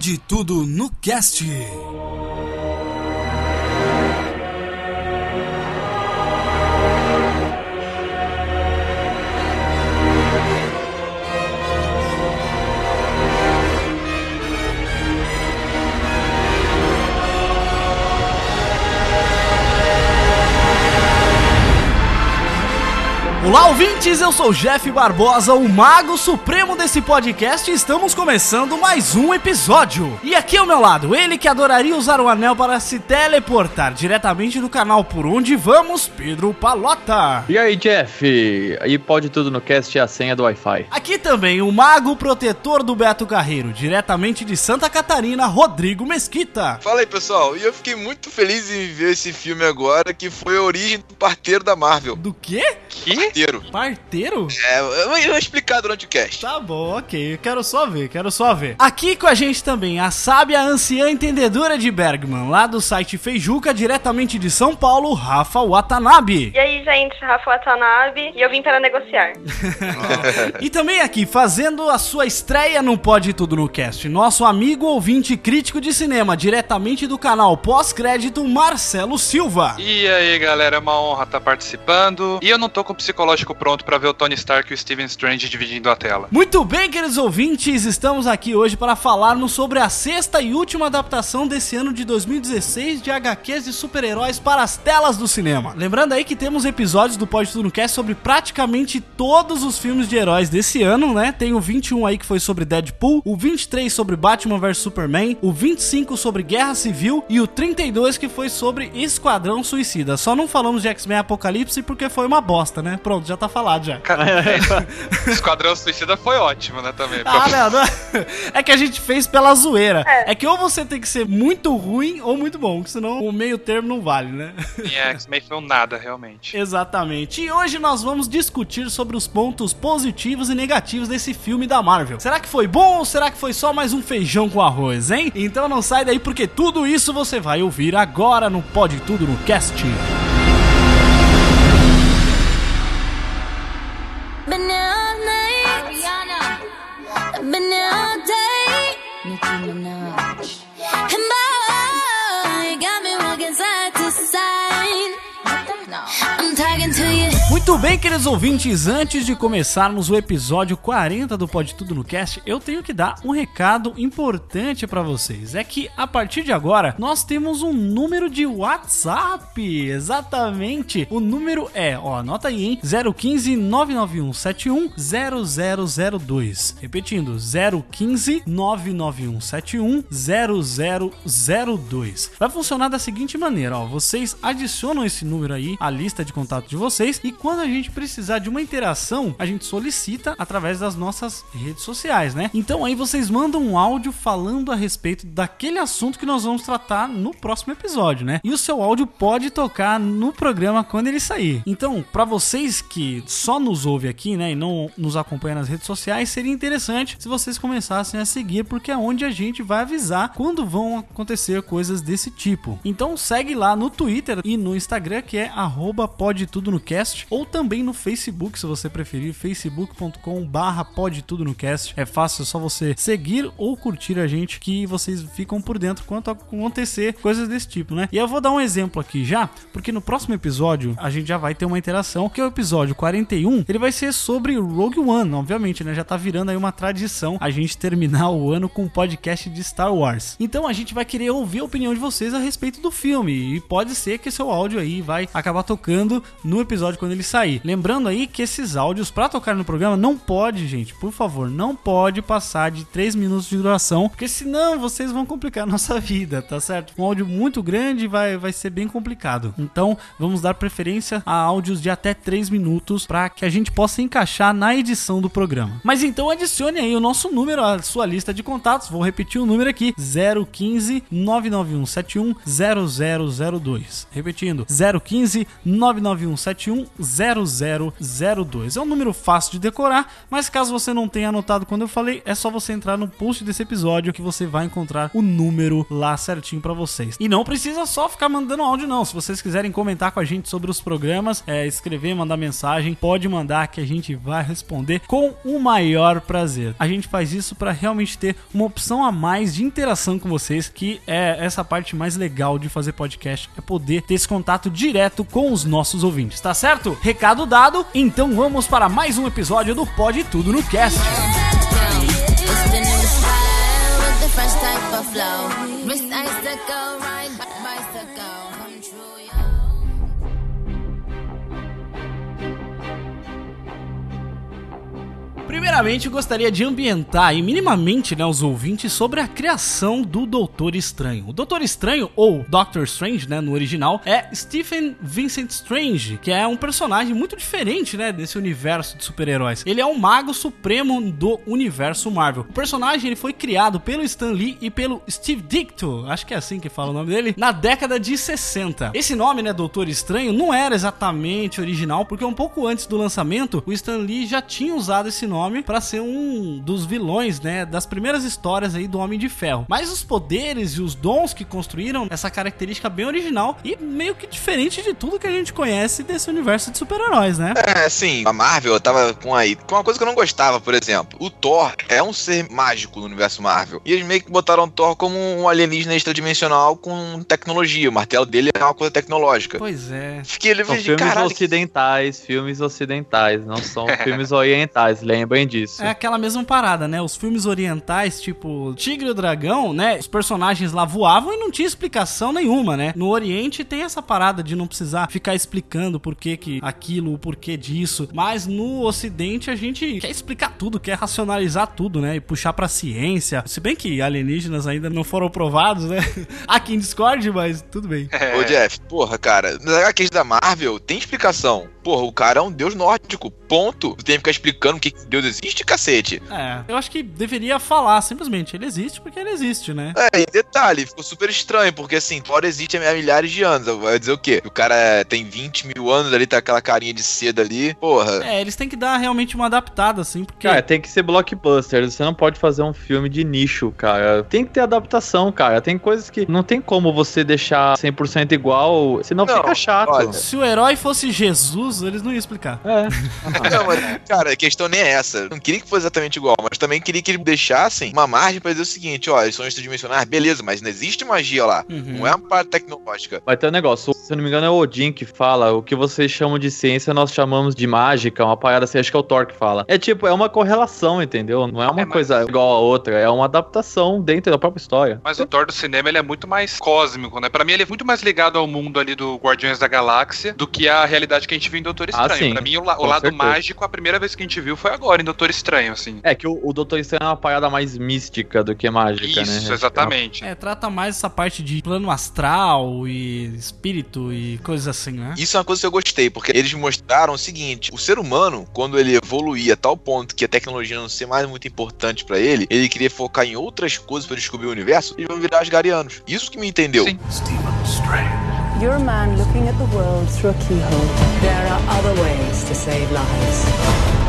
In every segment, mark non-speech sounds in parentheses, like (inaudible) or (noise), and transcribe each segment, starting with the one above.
Pode tudo no cast. Olá, ouvintes! Eu sou o Jeff Barbosa, o mago supremo desse podcast, e estamos começando mais um episódio. E aqui ao meu lado, ele que adoraria usar o anel para se teleportar diretamente do canal Por Onde Vamos, Pedro Palota. E aí, Jeff? Aí pode tudo no cast é a senha do Wi-Fi. Aqui também o mago protetor do Beto Carreiro, diretamente de Santa Catarina, Rodrigo Mesquita. Fala aí, pessoal. E eu fiquei muito feliz em ver esse filme agora, que foi a origem do parteiro da Marvel. Do quê? Que? Parteiro. Parteiro? É, eu vou- explicar durante o cast. Tá bom, ok. Eu quero só ver, quero só ver. Aqui com a gente também a sábia anciã entendedora de Bergman, lá do site Feijuca, diretamente de São Paulo, Rafa Watanabe. E aí, gente, Rafa Watanabe, e eu vim para negociar. (laughs) E também aqui, fazendo a sua estreia no Pode Tudo no Cast, nosso amigo ouvinte crítico de cinema, diretamente do canal Pós-Crédito, Marcelo Silva. E aí, galera, é uma honra estar participando. E eu não tô com o psicológico pronto pra ver o Tony Stark e o Steven Strange dividindo a tela. Muito bem, queridos ouvintes, estamos aqui hoje para falarmos sobre a sexta e última adaptação desse ano de 2016 de HQs de super-heróis para as telas do cinema. Lembrando aí que temos episódios do Pode Tudo no Cast sobre praticamente todos os filmes de heróis desse ano, né? Tem o 21 aí que foi sobre Deadpool, o 23 sobre Batman vs Superman, o 25 sobre Guerra Civil e o 32 que foi sobre Esquadrão Suicida. Só não falamos de X-Men Apocalipse porque foi uma bosta, né? Pronto, já tá falado já. (laughs) (laughs) Esquadrão Suicida foi ótimo, né, também. Ah, não, não. (laughs) É que a gente fez pela zoeira. É. que ou você tem que ser muito ruim ou muito bom, que senão o meio termo não vale, né? Em X-Men foi um nada, realmente. Exatamente. E hoje nós vamos discutir sobre os pontos positivos e negativos desse filme da Marvel. Será que foi bom ou será que foi só mais um feijão com arroz, hein? Então não sai daí porque tudo isso você vai ouvir agora no Pode Tudo no Cast. been here all night. I've been here all day. Nicki Minaj. Muito bem, queridos ouvintes, antes de começarmos o episódio 40 do Pode Tudo no Cast, eu tenho que dar um recado importante pra vocês. É que a partir de agora nós temos um número de WhatsApp. Exatamente. O número é, ó, anota aí, hein? 015 991 71 0002. Repetindo, 015 991 71 0002. Vai funcionar da seguinte maneira, ó, vocês adicionam esse número aí à lista de contato de vocês e quando a gente precisar de uma interação, a gente solicita através das nossas redes sociais, né? Então aí vocês mandam um áudio falando a respeito daquele assunto que nós vamos tratar no próximo episódio, né? E o seu áudio pode tocar no programa quando ele sair. Então, para vocês que só nos ouve aqui, né, e não nos acompanha nas redes sociais, seria interessante se vocês começassem a seguir, porque é onde a gente vai avisar quando vão acontecer coisas desse tipo. Então segue lá no Twitter e no Instagram, que é arroba pode tudo no cast, ou também no Facebook, se você preferir, facebook.com barra no cast. É fácil, é só você seguir ou curtir a gente que vocês ficam por dentro quanto acontecer coisas desse tipo, né? E eu vou dar um exemplo aqui já, porque no próximo episódio a gente já vai ter uma interação, que é o episódio 41, ele vai ser sobre Rogue One, obviamente, né? Já tá virando aí uma tradição a gente terminar o ano com um podcast de Star Wars. Então a gente vai querer ouvir a opinião de vocês a respeito do filme, e pode ser que seu áudio aí vai acabar tocando no episódio quando ele sair. Lembrando aí que esses áudios pra tocar no programa não pode, gente, por favor, não pode passar de 3 minutos de duração, porque senão vocês vão complicar a nossa (laughs) vida, tá certo? Um áudio muito grande vai, vai ser bem complicado. Então, vamos dar preferência a áudios de até 3 minutos para que a gente possa encaixar na edição do programa. Mas então adicione aí o nosso número à sua lista de contatos. Vou repetir o número aqui: 015 99171 0002. Repetindo: 015 99171 0002. É um número fácil de decorar, mas caso você não tenha anotado quando eu falei, é só você entrar no post desse episódio que você vai encontrar o número lá certinho para vocês. E não precisa só ficar mandando áudio, não. Se vocês quiserem comentar com a gente sobre os programas, é, escrever, mandar mensagem, pode mandar que a gente vai responder com o maior prazer. A gente faz isso para realmente ter uma opção a mais de interação com vocês, que é essa parte mais legal de fazer podcast, é poder ter esse contato direto com os nossos ouvintes, tá certo? Recado dado, então vamos para mais um episódio do Pode Tudo no Cast. Primeiramente, eu gostaria de ambientar aí minimamente né, os ouvintes sobre a criação do Doutor Estranho. O Doutor Estranho, ou Doctor Strange, né, no original, é Stephen Vincent Strange, que é um personagem muito diferente, né, desse universo de super-heróis. Ele é o mago supremo do universo Marvel. O personagem ele foi criado pelo Stan Lee e pelo Steve Ditko, acho que é assim que fala o nome dele, na década de 60. Esse nome, né, Doutor Estranho, não era exatamente original, porque um pouco antes do lançamento, o Stan Lee já tinha usado esse nome para ser um dos vilões, né, das primeiras histórias aí do Homem de Ferro. Mas os poderes e os dons que construíram essa característica bem original e meio que diferente de tudo que a gente conhece desse universo de super-heróis, né? É, assim, a Marvel tava com aí. Com uma coisa que eu não gostava, por exemplo. O Thor é um ser mágico no universo Marvel. E eles meio que botaram o Thor como um alienígena extradimensional com tecnologia. O martelo dele é uma coisa tecnológica. Pois é. Fiquei ele São de filmes caralho. ocidentais, filmes ocidentais, não são (laughs) filmes orientais, lembrem disso. É aquela mesma parada, né? Os filmes orientais, tipo Tigre e o Dragão, né? Os personagens lá voavam e não tinha explicação nenhuma, né? No Oriente tem essa parada de não precisar ficar explicando por que que aquilo, o porquê disso. Mas no Ocidente a gente quer explicar tudo, quer racionalizar tudo, né? E puxar pra ciência. Se bem que alienígenas ainda não foram provados, né? (laughs) Aqui em Discord, mas tudo bem. Ô, Jeff, porra, cara, nas HQs da Marvel tem explicação. Porra, o cara é um deus nórdico, ponto. Tu tem que ficar explicando o que que Deus existe, cacete. É, eu acho que deveria falar simplesmente. Ele existe porque ele existe, né? É, e detalhe, ficou super estranho, porque assim, Thor existe há milhares de anos. Vai dizer o quê? O cara tem 20 mil anos ali, tá aquela carinha de seda ali. Porra. É, eles têm que dar realmente uma adaptada, assim, porque. Cara, tem que ser blockbuster. Você não pode fazer um filme de nicho, cara. Tem que ter adaptação, cara. Tem coisas que não tem como você deixar 100% igual, senão Não, fica chato. olha. Se o herói fosse Jesus, eles não iam explicar. É. (laughs) Não, mas, cara, a questão nem é essa. Não queria que fosse exatamente igual, mas também queria que eles deixassem uma margem pra dizer o seguinte: ó, eles são extradimensionais, beleza, mas não existe magia lá. Uhum. Não é uma parte tecnológica. Vai ter um negócio, se eu não me engano é o Odin que fala, o que vocês chamam de ciência nós chamamos de mágica, uma parada assim, acho que é o Thor que fala. É tipo, é uma correlação, entendeu? Não é uma É, mas- coisa igual a outra, é uma adaptação dentro da própria história. Mas o Thor do cinema ele é muito mais cósmico, né? Pra mim ele é muito mais ligado ao mundo ali do Guardiões da Galáxia do que a realidade que a gente viu em Doutor Ah, Estranho. sim. pra mim o, la- o lado certeza. mágico, a primeira vez que a gente viu foi agora em Doutor Estranho, assim. É que o, o Doutor Estranho é uma parada mais mística do que mágica, né? Isso, exatamente. É, trata mais essa parte de plano astral e espírito e coisas assim, né? Isso é uma coisa que eu gostei, porque eles mostraram o seguinte: o ser humano, quando ele evoluía a tal ponto que a tecnologia não ser mais muito importante pra ele, ele queria focar em outras coisas pra descobrir o universo, eles vão virar asgarianos. Isso que me entendeu. Sim. You're a man looking at the world through a keyhole. There are other ways to save lives.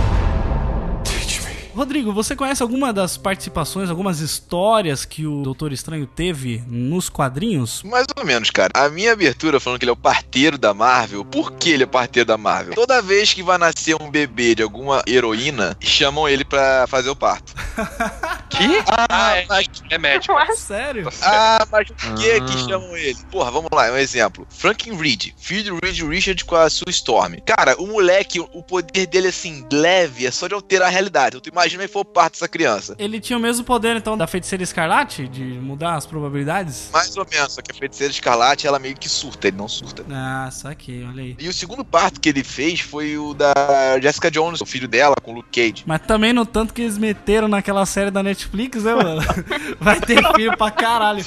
Rodrigo, você conhece alguma das participações, algumas histórias que o Doutor Estranho teve nos quadrinhos? Mais ou menos, cara. A minha abertura falando que ele é o parteiro da Marvel, por que ele é parteiro da Marvel? Toda vez que vai nascer um bebê de alguma heroína, chamam ele pra fazer o parto. (laughs) Que? Ah, é, é médico. Sério? Ah, mas por que Ah. que chamam ele? Porra, vamos lá, um exemplo. Franklin Reed, filho do Reed Richard com a Sue Storm. Cara, o moleque, o poder dele, assim, leve, é só de alterar a realidade. Tu imagina ele for parte dessa criança. Ele tinha o mesmo poder, então, da feiticeira escarlate? De mudar as probabilidades? Mais ou menos, só que a feiticeira escarlate, ela meio que surta, ele não surta. Ah, saquei, olha aí. E o segundo parto que ele fez foi o da Jessica Jones, o filho dela, com o Luke Cage. Mas também no tanto que eles meteram naquela série da Netflix, né, mano? (laughs) Vai ter filho pra caralho.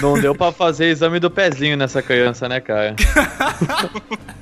Não deu pra fazer exame do pezinho nessa criança, né, cara? (laughs)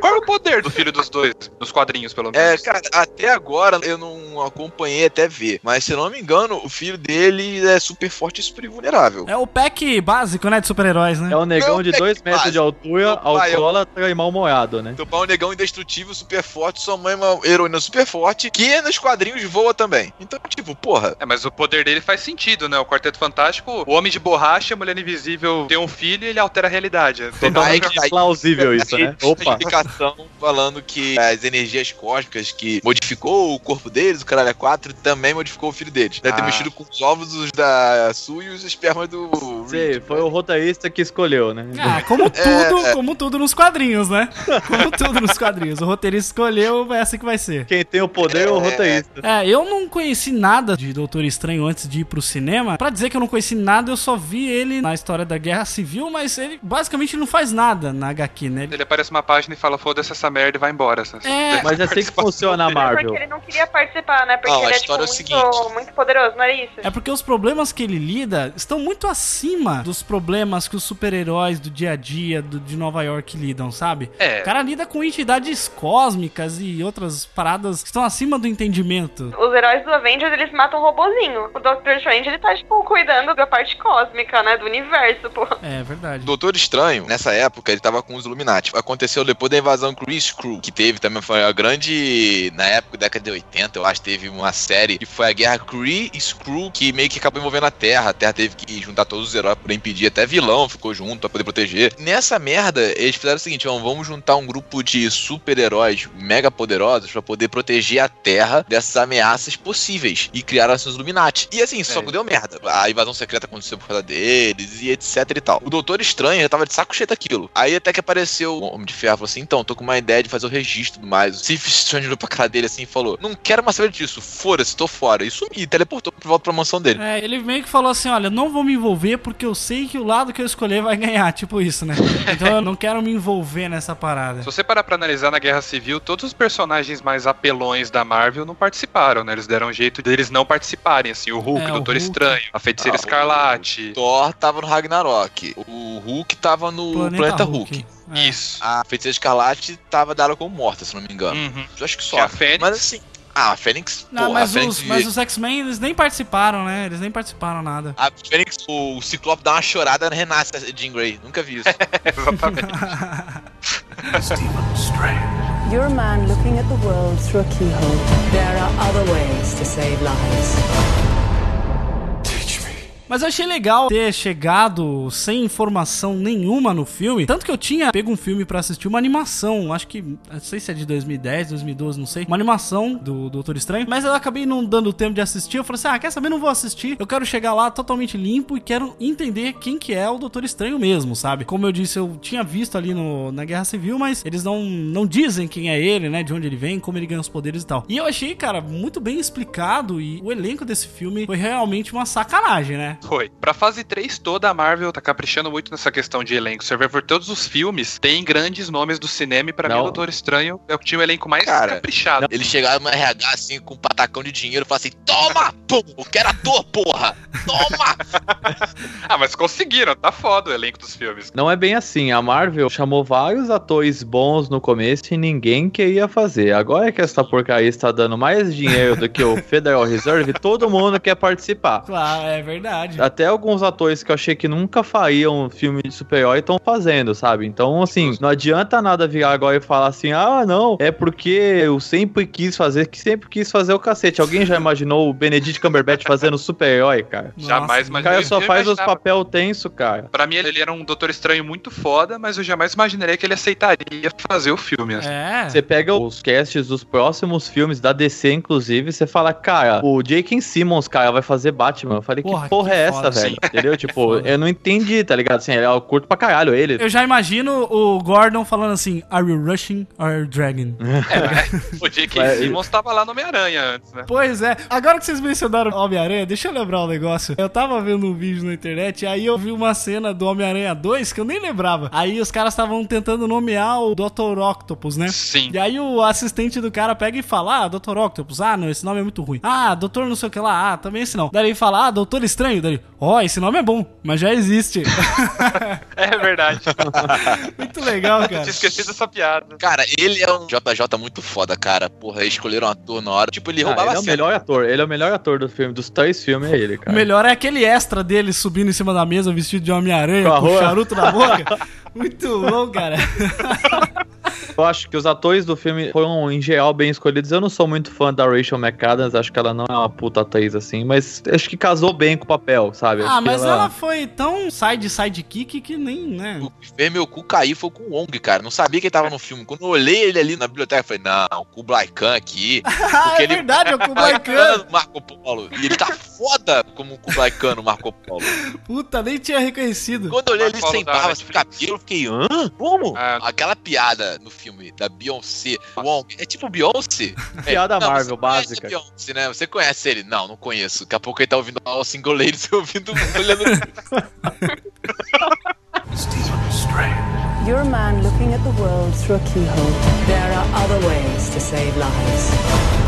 Qual é o poder do filho dos dois? Nos quadrinhos, pelo É, menos. cara, até agora eu não acompanhei até ver. Mas se eu não me engano, o filho dele é super forte e super vulnerável. É o pack básico, né, de super-heróis, né? É um negão Meu de 2 metros pai. de altura, pai, eu- alcoólatra e mal-moado, né? Teu pai é um negão indestrutível, super forte, sua mãe é uma heroína super forte, que nos quadrinhos voa também. Então, tipo, porra. É, mas o poder dele faz sentido, né? O Quarteto Fantástico, o Homem de Borracha, a Mulher Invisível tem um filho e ele altera a realidade. Totalmente aí- plausível isso, né? Opa. Explicação falando que as energias cósmicas que modificou o corpo deles, o caralho é 4, também modificou o filho deles. Deve ter Ah. mexido com os óvulos da Sue e os espermas do Sei, Reed. foi o roteirista que escolheu, né? Ah, como (laughs) tudo, como tudo nos quadrinhos, né? Como tudo nos quadrinhos. O roteirista escolheu, é assim que vai ser. Quem tem o poder é o roteirista. É, eu não conheci nada de Doutor Estranho antes de ir pro cinema. Pra dizer que eu não conheci nada, eu só vi ele na história da Guerra Civil, mas ele basicamente não faz nada na HQ, né? Ele- Ele aparece uma página e fala, foda-se essa merda e vai embora. É, Mas é assim que funciona a Marvel. Porque ele não queria participar, né? Porque Não, a ele é, tipo, história é o muito, seguinte. muito poderoso, não era isso? É porque os problemas que ele lida estão muito acima dos problemas que os super-heróis do dia a dia do, de Nova York lidam, sabe? É. O cara lida com entidades cósmicas e outras paradas que estão acima do entendimento. Os heróis do Avengers, eles matam um robozinho. O Doctor Strange, ele tá, tipo, cuidando da parte cósmica, né? Do universo, pô. É verdade. Doutor Estranho, nessa época, ele tava com os Illuminati. Aconteceu depois da invasão Chris Crew, que teve também, foi a grande. Na época, década de 80, eu acho, teve uma série que foi a Guerra Kree e Skrull, que meio que acabou envolvendo a Terra. A Terra teve que juntar todos os heróis pra impedir, até vilão ficou junto pra poder proteger. Nessa merda, eles fizeram o seguinte: ó, vamos juntar um grupo de super-heróis mega poderosos pra poder proteger a Terra dessas ameaças possíveis. E criaram assim, os Illuminati. E assim, só É. que deu merda. A invasão secreta aconteceu por causa deles e etc e tal. O Doutor Estranho já tava de saco cheio daquilo. Aí até que apareceu o Homem de Ferro falou assim: então, tô com uma ideia de fazer o registro e tudo mais. O Steve Strange olhou pra cara dele assim e falou: Não quero mais saber disso, foda-se, tô fora. E sumiu, e teleportou de volta pra mansão dele. É, ele meio que falou assim: olha, não vou me envolver porque eu sei que o lado que eu escolher vai ganhar, (laughs) tipo isso, né? Então eu não quero me envolver nessa parada. Se você parar pra analisar na Guerra Civil, todos os personagens mais apelões da Marvel não participaram, né? Eles deram um jeito deles não participarem, assim. O Hulk, É, o o Doutor Hulk. Estranho, a Feiticeira Ah, o- Escarlate. Thor tava no Ragnarok. O Hulk tava no Planeta, Hulk. É. Isso. A Feiticeira Escarlate tava dada como morta, se não me engano. Uhum. Eu acho que só. Tinha a Fênix. Mas assim. Ah, a Fênix. Não, pô, mas, a Fênix. os, mas os X-Men, eles nem participaram, né? Eles nem participaram nada. A Fênix, o Ciclope dá uma chorada, renasce a Jean Grey. Nunca vi isso. Exatamente. (laughs) (laughs) Stephen Strange. You're a man looking at the world through a keyhole. There are other ways to save lives. Mas eu achei legal ter chegado sem informação nenhuma no filme. Tanto que eu tinha pego um filme pra assistir uma animação. Acho que. Não sei se é de 2010, 2012, não sei. Uma animação do Doutor Estranho. Mas eu acabei não dando tempo de assistir. Eu falei assim: ah, quer saber? Não vou assistir. Eu quero chegar lá totalmente limpo e quero entender quem que é o Doutor Estranho mesmo, sabe? Como eu disse, eu tinha visto ali no, na Guerra Civil, mas eles não, não dizem quem é ele, né? De onde ele vem, como ele ganha os poderes e tal. E eu achei, cara, muito bem explicado. E o elenco desse filme foi realmente uma sacanagem, né? Foi. Pra fase 3 toda, a Marvel tá caprichando muito nessa questão de elenco. Você vê por todos os filmes, tem grandes nomes do cinema e pra mim Não. o Doutor Estranho é o que tinha o elenco mais Cara, caprichado. Ele chegava no RH assim, com um patacão de dinheiro e falava assim: Toma! Pum! Eu quero ator, porra! Toma! (laughs) Ah, mas conseguiram, tá foda o elenco dos filmes. Não é bem assim. A Marvel chamou vários atores bons no começo e ninguém queria fazer. Agora que essa porcaria está dando mais dinheiro do que o Federal Reserve, todo mundo quer participar. Claro, é verdade. Até alguns atores que eu achei que nunca fariam filme de super-herói estão fazendo, sabe? Então, assim, não adianta nada virar agora e falar assim: ah, não, é porque eu sempre quis fazer, que sempre quis fazer o cacete. Alguém já imaginou o Benedict Cumberbatch fazendo (laughs) super-herói, cara? Jamais O imaginei. cara só faz os papel tenso, cara. Pra mim, ele era um Doutor Estranho muito foda, mas eu jamais imaginaria que ele aceitaria fazer o filme. assim. É. Você pega os casts dos próximos filmes da DC, inclusive, você fala, cara, o J.K. Simmons, cara, vai fazer Batman. Eu falei, Porra, que porra que é essa, foda. velho? Sim. Entendeu? (laughs) Tipo, foda. eu não entendi, tá ligado? Assim, eu curto pra caralho ele. Eu já imagino o Gordon falando assim: Are you rushing or are you dragging? (laughs) (laughs) O J.K. Simmons tava lá no Homem-Aranha antes, né? Pois é. Agora que vocês mencionaram o Homem-Aranha, deixa eu lembrar um negócio. Eu tava vendo um vídeo na internet, aí eu vi uma cena do Homem-Aranha 2 que eu nem lembrava. Aí os caras estavam tentando nomear o Dr. Octopus, né? Sim. E aí o assistente do cara pega e fala: Ah, Dr. Octopus, ah, não, esse nome é muito ruim. Ah, Doutor não sei o que lá, ah, também esse não. Daí ele fala: Ah, Doutor Estranho. Daí, ó, oh, esse nome é bom, mas já existe. (laughs) É verdade. (laughs) muito legal, Eu cara. tinha esquecido essa piada. Cara, ele é um JJ muito foda, cara. Porra, escolheram um ator na hora. Tipo, ele Ah, roubava ele é o cena. melhor ator. Ele é o melhor ator do filme. Dos três filmes é ele, O cara. melhor é aquele extra dele subindo em cima da mesa vestido de Homem-Aranha Com com o charuto na boca. (laughs) Muito bom, cara. Eu acho que os atores do filme foram, em geral, bem escolhidos. Eu não sou muito fã da Rachel McAdams, acho que ela não é uma puta atriz assim, mas acho que casou bem com o papel, sabe? Ah, Acho mas ela... foi tão side sidekick que nem, né? O que fez meu cu cair foi com o Wong, cara. Não sabia que ele tava no filme. Quando eu olhei ele ali na biblioteca, eu falei, não, o Kublai Khan aqui. Ah, (laughs) Porque é ele- verdade, é o (laughs) Kublai Khan. Marco Polo. E ele tá foda como o Kublai Khan no Marco Polo. Puta, nem tinha reconhecido. Quando eu olhei ele Marco sem barba, sem cabelo, fiquei, hã? Como? Ah. Aquela piada no filme da Beyoncé, Wong, é tipo Beyoncé? (laughs) Piada É, não, Marvel você conhece básica. Beyoncé, né? Você conhece ele? Não, não conheço. Daqui a pouco ele tá ouvindo (laughs) o single lady, você ouvindo, olhando... You're a man looking at the world through a keyhole. There are other ways to save lives.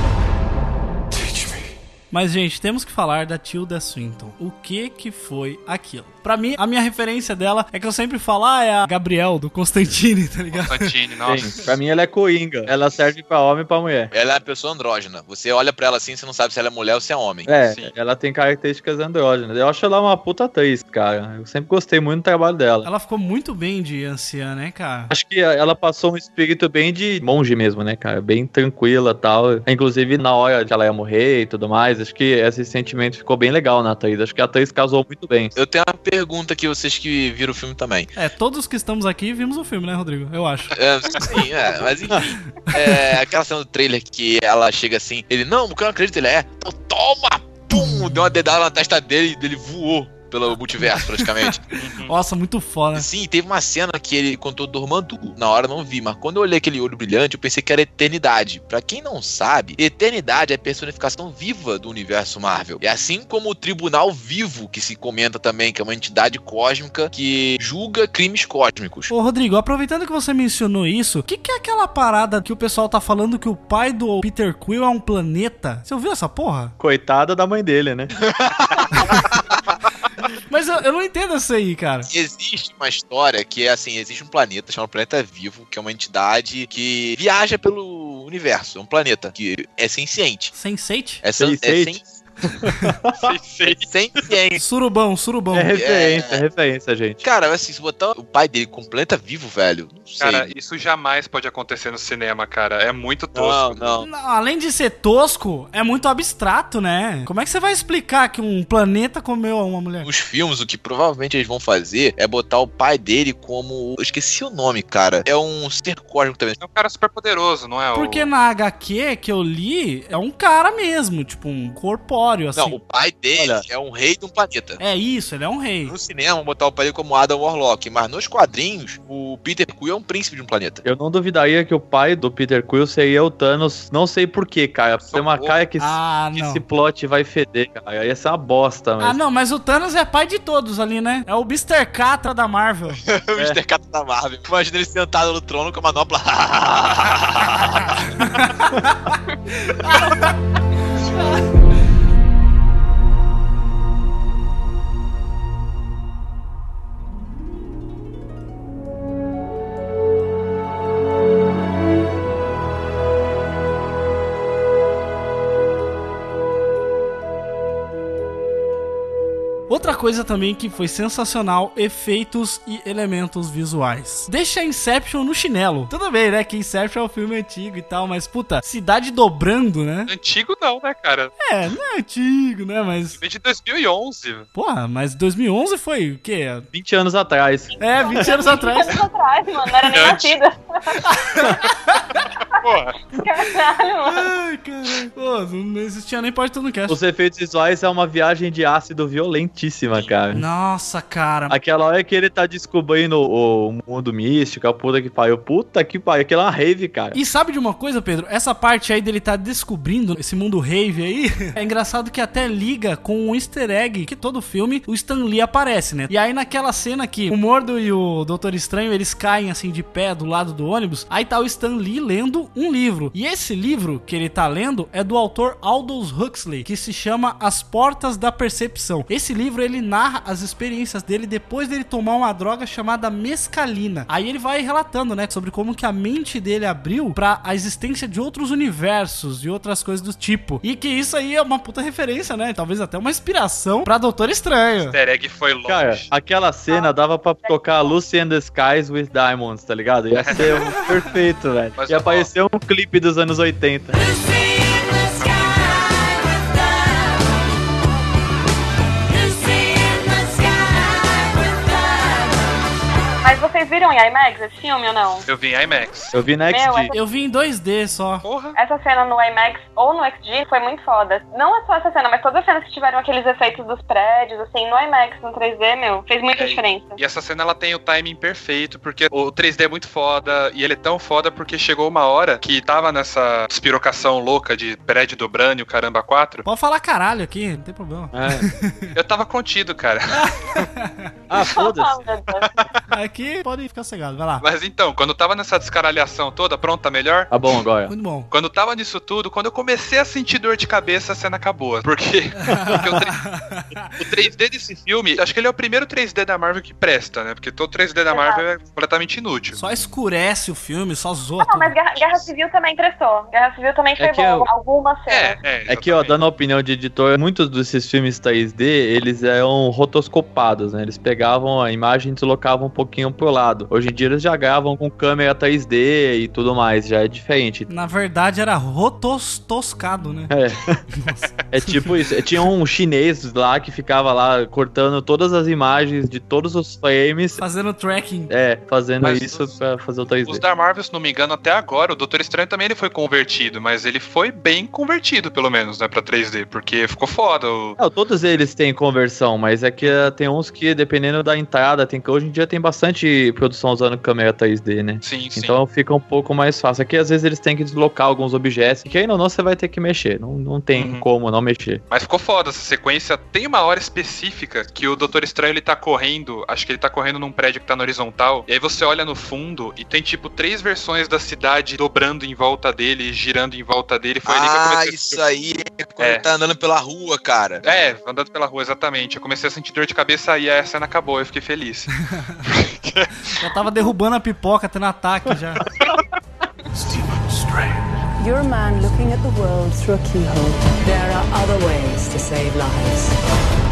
Mas, gente, temos que falar da Tilda Swinton. O que que foi aquilo? Pra mim, a minha referência dela é que eu sempre falo, ah, é a Gabriel do Constantine, (laughs) tá ligado? Santini, nossa. Sim, pra mim ela é coringa. Ela serve pra homem e pra mulher. Ela é uma pessoa andrógena. Você olha pra ela assim, você não sabe se ela é mulher ou se é homem. É, Sim. ela tem características andrógenas. Eu acho ela uma puta atriz, cara. Eu sempre gostei muito do trabalho dela. Ela ficou muito bem de anciã, né, cara? Acho que ela passou um espírito bem de monge mesmo, né, cara? Bem tranquila e tal. Inclusive, na hora que ela ia morrer e tudo mais, acho que esse sentimento ficou bem legal na atriz. Acho que a atriz casou muito bem. Eu tenho uma pergunta aqui, vocês que viram o filme também. É, todos que estamos aqui vimos o filme, né, Rodrigo? Eu acho. É, sim, é, mas enfim. É, aquela cena do trailer que ela chega assim, ele, não, porque eu não acredito, ele é. Então, toma! Pum! Deu uma dedada na testa dele e ele voou pelo multiverso, praticamente. (laughs) Nossa, muito foda. Sim, teve uma cena que ele contou Dormandu. Na hora eu não vi, mas quando eu olhei aquele olho brilhante, eu pensei que era eternidade. Pra quem não sabe, eternidade é a personificação viva do universo Marvel. É assim como o tribunal vivo, que se comenta também, que é uma entidade cósmica que julga crimes cósmicos. Ô, Rodrigo, aproveitando que você mencionou isso, o que, que é aquela parada que o pessoal tá falando que o pai do Peter Quill é um planeta? Você ouviu essa porra? Coitada da mãe dele, né? (laughs) Mas eu, eu não entendo isso aí, cara. Existe uma história que é assim: existe um planeta chamado Planeta Vivo, que é uma entidade que viaja pelo universo. É um planeta que é senciente. Sense8? É, sen- é Sense8? É senciente. Surubão, surubão. É referência, é referência, gente. Cara, assim, se botar o pai dele com planeta vivo, velho, não sei. Cara, isso jamais pode acontecer no cinema, cara. É muito não, tosco. não. Não, além de ser tosco, é muito abstrato, né? Como é que você vai explicar que um planeta comeu uma mulher? Nos filmes, o que provavelmente eles vão fazer é botar o pai dele como. Eu esqueci o nome, cara. É um ser cósmico também. É um cara super poderoso, não é? o- Porque na HQ que eu li, é um cara mesmo, tipo um corpóreo, aleatório, assim. Não, o pai dele Olha. é um rei de um planeta. É isso, ele é um rei. No cinema, botar o pai dele como Adam Warlock, mas nos quadrinhos, o Peter Quill é um príncipe de um planeta. Eu não duvidaria que o pai do Peter Quill seria o Thanos, não sei porquê, cara. Tem uma caia que, ah, que esse plot vai feder, cara. Ia ser é uma bosta mesmo. Ah, não, mas o Thanos é pai de todos ali, né? É o Mr. Catra da Marvel. (laughs) o é. Mr. Catra da Marvel. Imagina ele sentado no trono com a manopla. Ha ha ha Outra coisa também que foi sensacional, efeitos e elementos visuais. Deixa Inception no chinelo. Tudo bem, né? Que Inception é um filme antigo e tal, mas puta, cidade dobrando, né? Antigo não, né, cara? É, não é antigo, né? Mas, de 2011. porra, mas 2011 foi o quê? 20 anos atrás. É, 20 anos atrás. anos atrás, mano. Não era nem Antes. nascida. (laughs) Porra. Caralho, mano. Ai, caralho. Pô, não existia nem Porta no Cast. Os efeitos visuais é uma viagem de ácido cara. Nossa, cara. Aquela hora que ele tá descobrindo o mundo místico, a puta que pariu. Puta que pariu, aquela é uma rave, cara. E sabe de uma coisa, Pedro? Essa parte aí dele tá descobrindo esse mundo rave aí, (laughs) é engraçado que até liga com um easter egg que todo filme o Stan Lee aparece, né? E aí naquela cena que o Mordo e o Doutor Estranho, eles caem assim de pé do lado do ônibus, aí tá o Stan Lee lendo um livro. E esse livro que ele tá lendo é do autor Aldous Huxley, que se chama As Portas da Percepção. Esse livro ele narra as experiências dele depois dele tomar uma droga chamada mescalina. Aí ele vai relatando, né, sobre como que a mente dele abriu pra a existência de outros universos e outras coisas do tipo. E que isso aí é uma puta referência, né? Talvez até uma inspiração pra Doutor Estranho. Easter egg foi longe. Cara, aquela cena dava pra tocar Lucy and the Skies with Diamonds, tá ligado? Ia ser um (laughs) perfeito, velho. Ia aparecer um clipe dos anos 80. Viram em IMAX esse filme ou não? Eu vi em IMAX. Eu vi na Meu, XD. Eu vi em 2D só. Porra. Essa cena no IMAX ou no XG foi muito foda. Não é só essa cena, mas todas as cenas que tiveram aqueles efeitos dos prédios, assim, no IMAX, no 3D, meu, fez muita É, diferença. E essa cena ela tem o timing perfeito, porque o 3D é muito foda, e ele é tão foda porque chegou uma hora que tava nessa espirocação louca de prédio dobrando e o caramba 4. Pode falar caralho aqui, não tem problema. É. Eu tava contido, cara. (laughs) Ah, foda-se. Aqui pode ficar cegado, vai lá. Mas então, quando tava nessa descaralhação toda, pronto, tá melhor? Tá bom agora. Muito bom. Quando tava nisso tudo, quando eu comecei a sentir dor de cabeça, a cena acabou. Porque, (laughs) porque o, 3, o 3D desse filme, acho que ele é o primeiro 3D da Marvel que presta, né? Porque todo 3D da Marvel é completamente inútil. Só escurece o filme, só zoa Não, tudo. mas Guerra, Guerra Civil também prestou. Guerra Civil também foi que bom. eu- Algumas cenas. É, é. É que, ó, dando a opinião de editor, muitos desses filmes 3D, eles eram rotoscopados, né? Eles pegavam a imagem e deslocavam um pouquinho pro lado. Hoje em dia eles já gravam com câmera 3D e tudo mais, já é diferente. Na verdade era rotostoscado, né? É. (laughs) É tipo isso. Tinha um chinês lá que ficava lá cortando todas as imagens de todos os frames. Fazendo tracking. É, fazendo Mas isso os- pra fazer o 3D. Os da Marvel, se não me engano, até agora, o Doutor Estranho também ele foi convertido, mas ele foi bem convertido, pelo menos, né, pra 3D, porque ficou foda. O... Não, todos eles têm conversão, mas é que eh, tem uns que, dependendo da entrada, tem que hoje em dia tem bastante produção usando câmera 3D, né? Sim, sim. Então fica um pouco mais fácil. Aqui às vezes eles têm que deslocar alguns objetos, que ainda não você vai ter que mexer. Não, não tem Uhum. como não mexer. Mas ficou foda essa sequência. Tem uma hora específica que o Doutor Estranho ele tá correndo, acho que ele tá correndo num prédio que tá na horizontal, e aí você olha no fundo e tem tipo três versões da cidade dobrando em volta dele, girando em volta dele. Foi ali que eu Ah, comecei a isso aí, quando É. ele tá andando pela rua, cara. É, andando pela rua, exatamente. Eu comecei a sentir dor de cabeça e aí a cena acabou, eu fiquei feliz. (laughs) Já tava derrubando a pipoca, tendo ataque já. You're a man looking at the world through a keyhole. There are other ways to save lives.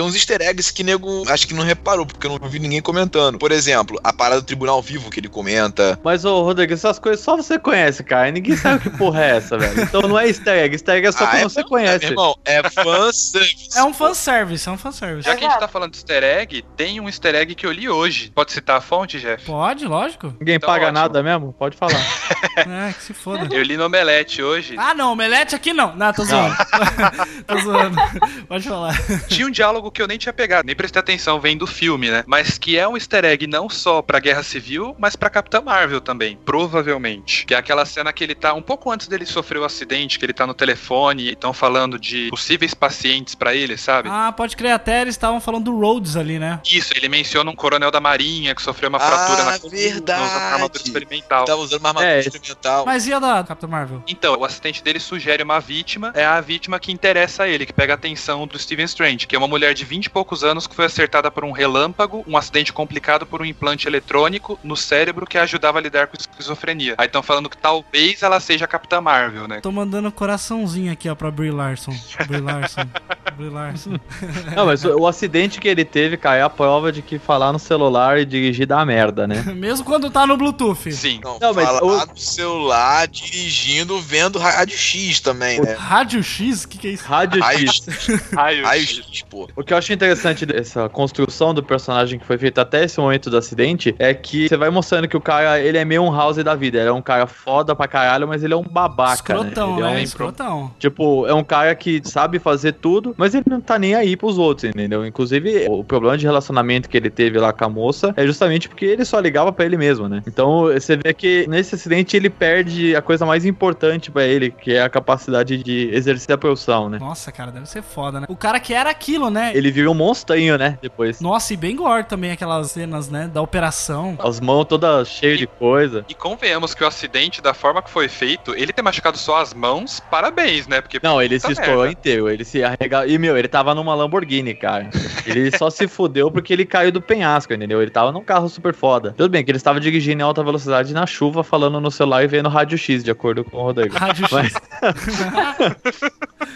Tem uns easter eggs que nego acho que não reparou, porque eu não vi ninguém comentando. Por exemplo, a parada do tribunal vivo que ele comenta. Mas, ô, Rodrigo, essas coisas só você conhece, cara. Ninguém sabe que porra é essa, velho. Então não é easter egg. Easter egg é só Ah, quando é você conhece. Meu irmão, é fanservice. É um fanservice, é um fanservice. Já que a gente tá falando de easter egg, tem um easter egg que eu li hoje. Pode citar a fonte, Jeff? Pode, lógico. Ninguém Então, paga ótimo. nada mesmo? Pode falar. (laughs) É, que se foda. Eu li no Omelete hoje. Ah, não, omelete aqui não. Não, tô zoando. (laughs) tô zoando. Pode falar. Tinha um diálogo que eu nem tinha pegado, nem prestei atenção vendo o filme, né? Mas que é um easter egg não só pra Guerra Civil, mas pra Capitã Marvel também, provavelmente. Que é aquela cena que ele tá, um pouco antes dele sofrer o acidente, que ele tá no telefone e estão falando de possíveis pacientes pra ele, sabe? Ah, pode crer, até eles estavam falando do Rhodes ali, né? Isso, ele menciona um coronel da Marinha que sofreu uma fratura Ah, na coluna, verdade. usando uma armadura experimental. Tava usando uma armadura É, experimental. Mas e a da Capitã Marvel? Então, o assistente dele sugere uma vítima, é a vítima que interessa a ele, que pega a atenção do Steven Strange, que é uma mulher de 20 e poucos anos que foi acertada por um relâmpago, um acidente complicado por um implante eletrônico no cérebro que a ajudava a lidar com esquizofrenia. Aí estão falando que talvez ela seja a Capitã Marvel, né? Tô mandando coraçãozinho aqui, ó, pra Brie Larson. Brie Larson. (laughs) Brie Larson. (laughs) Não, mas o, o acidente que ele teve, cara, é a prova de que falar no celular e dirigir dá merda, né? (laughs) Mesmo quando tá no Bluetooth. Sim. Não, Não, mas falar o- no celular, dirigindo, vendo Rádio X também, né? Rádio X? O que, que é isso? Rádio Raio X. Raio X. X, pô. O que eu acho interessante dessa construção do personagem que foi feita até esse momento do acidente é que você vai mostrando que o cara, ele é meio um house da vida. Ele é um cara foda pra caralho, mas ele é um babaca, Escrotão, né? Ele é né? um Escrotão. Tipo, é um cara que sabe fazer tudo, mas ele não tá nem aí pros outros, entendeu? Inclusive, o problema de relacionamento que ele teve lá com a moça é justamente porque ele só ligava pra ele mesmo, né? Então, você vê que nesse acidente ele perde a coisa mais importante pra ele, que é a capacidade de exercer a profissão, né? Nossa, cara, deve ser foda, né? O cara que era aquilo, né? Ele vira um monstrinho, né? Depois. Nossa, e bem gore também aquelas cenas, né? Da operação. As mãos todas cheias de coisa. E convenhamos que o acidente, da forma que foi feito, ele ter machucado só as mãos, parabéns, né? Porque Não, ele se estourou inteiro, ele se arregou. E, meu, ele tava numa Lamborghini, cara. Ele só se fudeu porque ele caiu do penhasco, entendeu? Ele tava num carro super foda. Tudo bem que ele estava dirigindo em alta velocidade na chuva, falando no celular e vendo Rádio X, de acordo com o Rodrigo. Rádio X.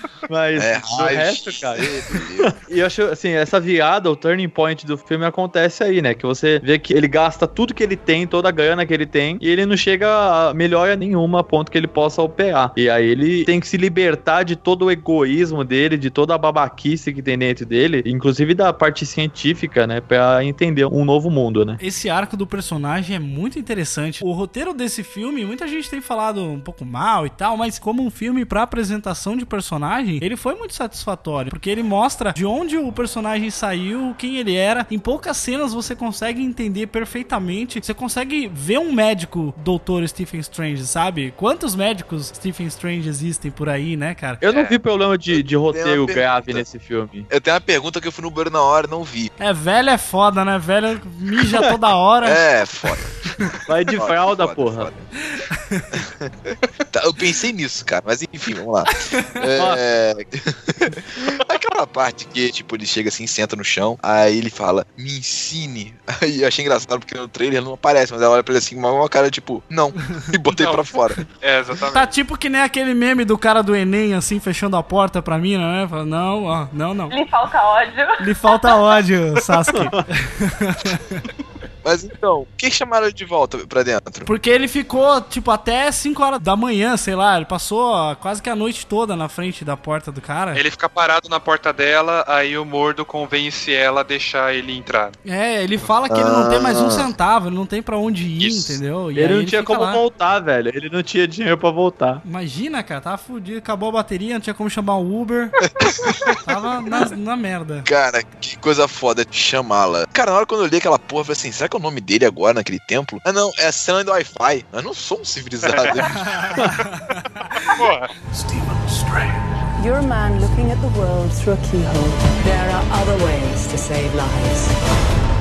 (laughs) Mas, É, Raio resto, cara. E eu acho, assim, essa virada, o turning point do filme acontece aí, né? Que você vê que ele gasta tudo que ele tem, toda a grana que ele tem, e ele não chega a melhora nenhuma a ponto que ele possa operar. E aí ele tem que se libertar de todo o egoísmo dele, de toda a babaquice que tem dentro dele, inclusive da parte científica, né? Pra entender um novo mundo, né? Esse arco do personagem é muito interessante. O roteiro desse filme, muita gente tem falado um pouco mal e tal, mas como um filme pra apresentação de personagem, ele foi muito satisfatório, porque ele mostra de onde o personagem saiu, quem ele era. Em poucas cenas você consegue entender perfeitamente. Você consegue ver um médico, doutor Stephen Strange, sabe? Quantos médicos Stephen Strange existem por aí, né, cara? Eu não É. vi problema de, de roteiro grave nesse filme. Eu tenho uma pergunta que eu fui no banheiro na hora e não vi. É, velho é foda, né? Velho mija toda hora. (laughs) É, foda. Vai de Foda, fralda, foda, porra. foda. (laughs) Tá, eu pensei nisso, cara, mas enfim, vamos lá. É... (laughs) Aquela parte que, tipo, ele chega assim, senta no chão, aí ele fala, me ensine. (laughs) Aí eu achei engraçado porque no trailer ele não aparece, mas ela olha pra ele assim, uma cara tipo, não, (laughs) e botei Não. pra fora. É, exatamente. Tá tipo que nem aquele meme do cara do Enem, assim, fechando a porta pra mina, né? Fala, não, ó, não, não. Lhe falta ódio. Lhe falta ódio, Sasuke. Mas então, o que chamaram ele de volta pra dentro? Porque ele ficou, tipo, até 5 horas da manhã, sei lá. Ele passou quase que a noite toda na frente da porta do cara. Ele fica parado na porta dela, aí o Mordo convence ela a deixar ele entrar. É, ele fala que ele não tem mais um Ah. centavo, ele não tem pra onde ir, Isso. entendeu? E Ele aí não tinha fica como lá. voltar, velho. Ele não tinha dinheiro pra voltar. Imagina, cara, tava fudido, acabou a bateria, não tinha como chamar o Uber. (laughs) tava na, na merda. Cara, que coisa foda de chamá-la. Cara, na hora quando eu li aquela porra, eu falei assim, será que é o nome dele agora naquele templo? Ah não, é a cena do Wi-Fi. Eu não sou um civilizado. (laughs) Porra, Stephen Strange. You're a man looking at the world through a keyhole. There are other ways to save lives.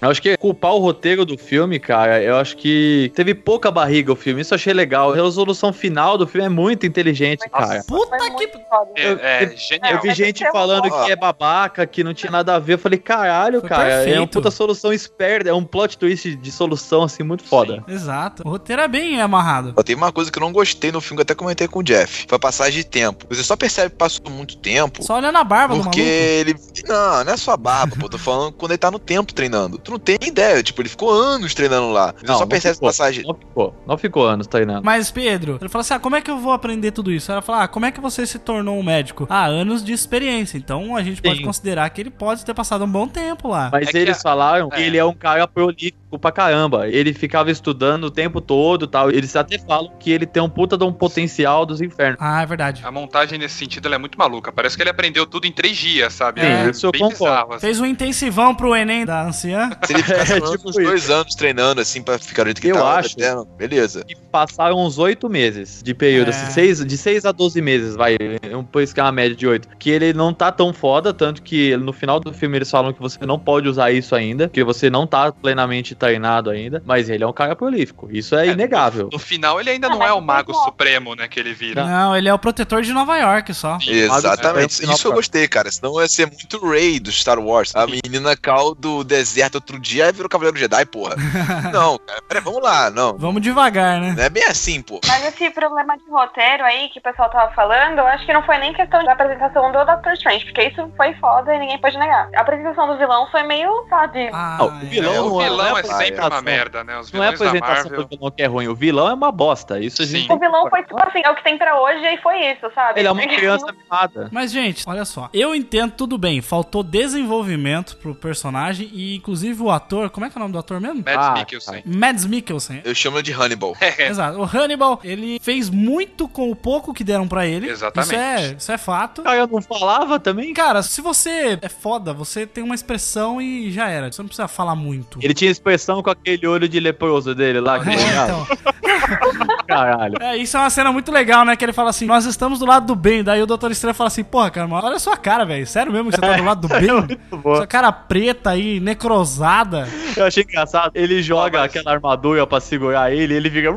Eu acho que culpar o roteiro do filme, cara, eu acho que teve pouca barriga o filme. Isso eu achei legal. A resolução final do filme é muito inteligente, cara. Puta que. foda. é, é genial. Eu vi gente é falando que é babaca, que não tinha nada a ver. Eu falei, caralho, Foi cara, é uma perfeito. puta solução esperta. É um plot twist de solução, assim, muito foda. Exato. O roteiro é bem amarrado. Tem uma coisa que eu não gostei no filme, que eu até comentei com o Jeff. Foi a passagem de tempo. Você só percebe que passou muito tempo. Só olhando a barba do Porque maluco. ele. Não, não é só a barba, pô. Tô falando quando ele tá no tempo treinando. Tu não tem ideia. Tipo, ele ficou anos treinando lá. Você só percebe essa passagem. Não ficou, não ficou anos treinando. Mas, Pedro, ele falou assim: ah, como é que eu vou aprender tudo isso? Ela falou: ah, como é que você se tornou um médico? Ah, anos de experiência. Então a gente pode Sim. considerar que ele pode ter passado um bom tempo lá. Mas É que eles a- falaram que é. ele é um cara prolífico pra caramba. Ele ficava estudando o tempo todo e tal. Eles até falam que ele tem um puta de um potencial dos infernos. Ah, é verdade. A montagem nesse sentido ela é muito maluca. Parece que ele aprendeu tudo em três dias, sabe? Sim, é isso eu concordo. bizarro. assim. Fez um intensivão pro Enem da anciã. Se ele ficasse (laughs) É, tipo uns isso. dois anos treinando, assim, pra ficar do jeito que Eu tava, acho. até- Beleza. E passaram uns oito meses de período, É. assim, seis, de 6 a 12 meses, vai. Um país que é uma média de 8. Que ele não tá tão foda, tanto que no final do filme eles falam que você não pode usar isso ainda, que você não tá plenamente treinado ainda, mas ele é um cara prolífico. Isso é, É, inegável. No final ele ainda Ah, não é o mago supremo, né, que ele vira. Não, ele é o protetor de Nova York só. Exatamente. É, é, Isso eu gostei, cara. Senão ia ser muito Ray do Star Wars. A menina cal do deserto outro dia aí virou Cavaleiro Jedi, porra. (laughs) não, cara, peraí, vamos lá, não. Vamos devagar, né? Não é bem assim, pô. Mas esse problema de roteiro aí que o pessoal tava falando, eu acho que não foi nem questão da apresentação do Doctor Strange, porque isso foi foda e ninguém pode negar. A apresentação do vilão foi meio, sabe? Ah, o vilão, É, o é- vilão é, é sempre uma merda, né? Os Não é a apresentação Marvel. do vilão que é ruim, o vilão é uma bosta. Isso a gente Sim. O vilão foi tipo assim, é o que tem pra hoje e foi isso, sabe? Ele é uma criança mimada. Mas, gente, olha só. Eu entendo tudo bem. Faltou desenvolvimento pro personagem e, inclusive, o ator. Como é que é o nome do ator mesmo? Mads Ah, Mikkelsen. Mads Mikkelsen. Eu chamo ele de Hannibal. (laughs) Exato. O Hannibal, ele fez muito com o pouco que deram pra ele. Exatamente. Isso é, isso é fato. O cara não falava também? Cara, se você é foda, você tem uma expressão e já era. Você não precisa falar muito. Ele tinha expressão com aquele olho de leproso dele lá. que É, então. (laughs) Caralho. É, isso é uma cena muito legal, né? Que ele fala assim: Nós estamos do lado do bem. Daí o Doutor Estranho fala assim: Porra, cara, mas olha a sua cara, velho. Sério mesmo que você tá do lado do (laughs) bem? Muito bom. Sua cara preta aí, necrosada. Eu achei engraçado. Ele joga aquela armadura pra segurar ele e ele fica.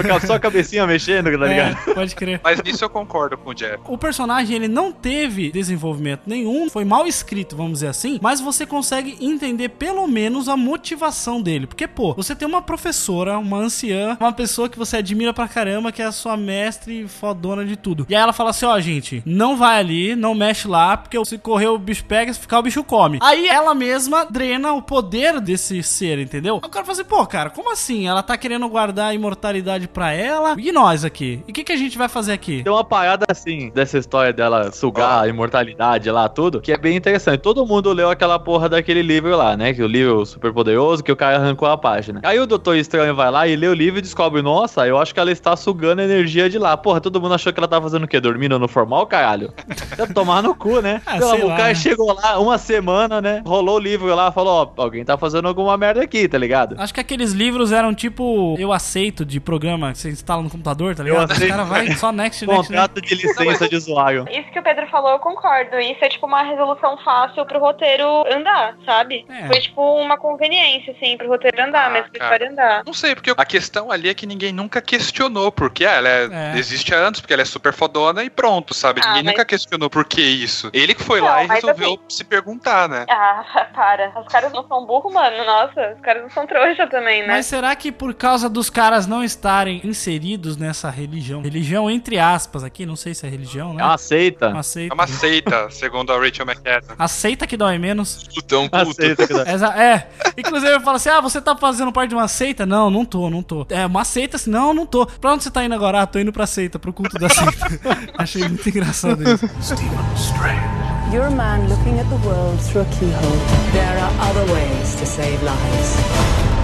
Aquela- Só a cabecinha mexendo, tá ligado? É, pode crer. Mas nisso eu concordo com o Jeff. O personagem ele não teve desenvolvimento nenhum, foi mal escrito, vamos dizer assim, mas você consegue entender pelo menos a motivação dele. Porque, pô, você tem uma professora, uma anciã, uma pessoa que você admira pra caramba, que é a sua mestre fodona de tudo. E aí ela fala assim: ó, gente, não vai ali, não mexe lá, porque se correr o bicho pega, se ficar o bicho come. Aí ela mesma drena o poder desse ser, entendeu? Aí O cara fala assim: pô, cara, como assim? Ela tá querendo guardar a imortalidade pra ela e nós aqui? E o que, que a gente vai fazer aqui? Tem uma parada assim, dessa história dela sugar a imortalidade lá, tudo, que é bem interessante. Todo mundo leu aquela porra daquele livro lá, né? Que o livro super poderoso, que o cara arrancou a página. Aí o Doutor Estranho vai lá e lê o livro e descobre, nossa, eu acho que ela está sugando energia de lá. Porra, todo mundo achou que ela tava fazendo o quê? Dormindo no formal, caralho? (laughs) Tomar no cu, né? Ah, lá, o cara né? chegou lá uma semana, né? Rolou o livro lá, falou, ó, alguém tá fazendo alguma merda aqui, tá ligado? Acho que aqueles livros eram tipo eu aceito de programa que você instala no computador, tá ligado? Os caras vai só next, next, next. Contrato de licença de usuário. Isso que o Pedro falou, eu concordo. Isso é tipo uma resolução fácil pro roteiro andar, sabe? É. Foi tipo uma conveniência, assim, pro roteiro andar, Ah, mesmo pra cara. história andar. Não sei, porque a questão ali é que ninguém nunca questionou porque ah, ela é- É. existe há anos, porque ela é super fodona e pronto, sabe? Ah, ninguém mas- nunca questionou por que isso. Ele que foi Não, lá e mas resolveu assim- se perguntar, né? Ah, (laughs) para. Os caras não são burros, mano. Nossa, os caras não são trouxa também, né? Mas será que por causa dos caras não estarem inseridos nessa religião, religião entre aspas aqui, não sei se é religião, né? É uma seita. Uma É seita. uma seita, segundo a Rachel McAdams. Aceita que dói menos. Lutão Uma culto. seita que dá- Essa- é. Inclusive eu falo assim: ah, você tá fazendo parte de uma seita? Não, não tô, não tô. É, uma seita assim? Não, não tô. Pra onde você tá indo agora? Ah, tô indo pra seita, pro culto da seita. (laughs) Achei muito engraçado isso. You're a man looking at the world through a keyhole. There are other ways to save lives.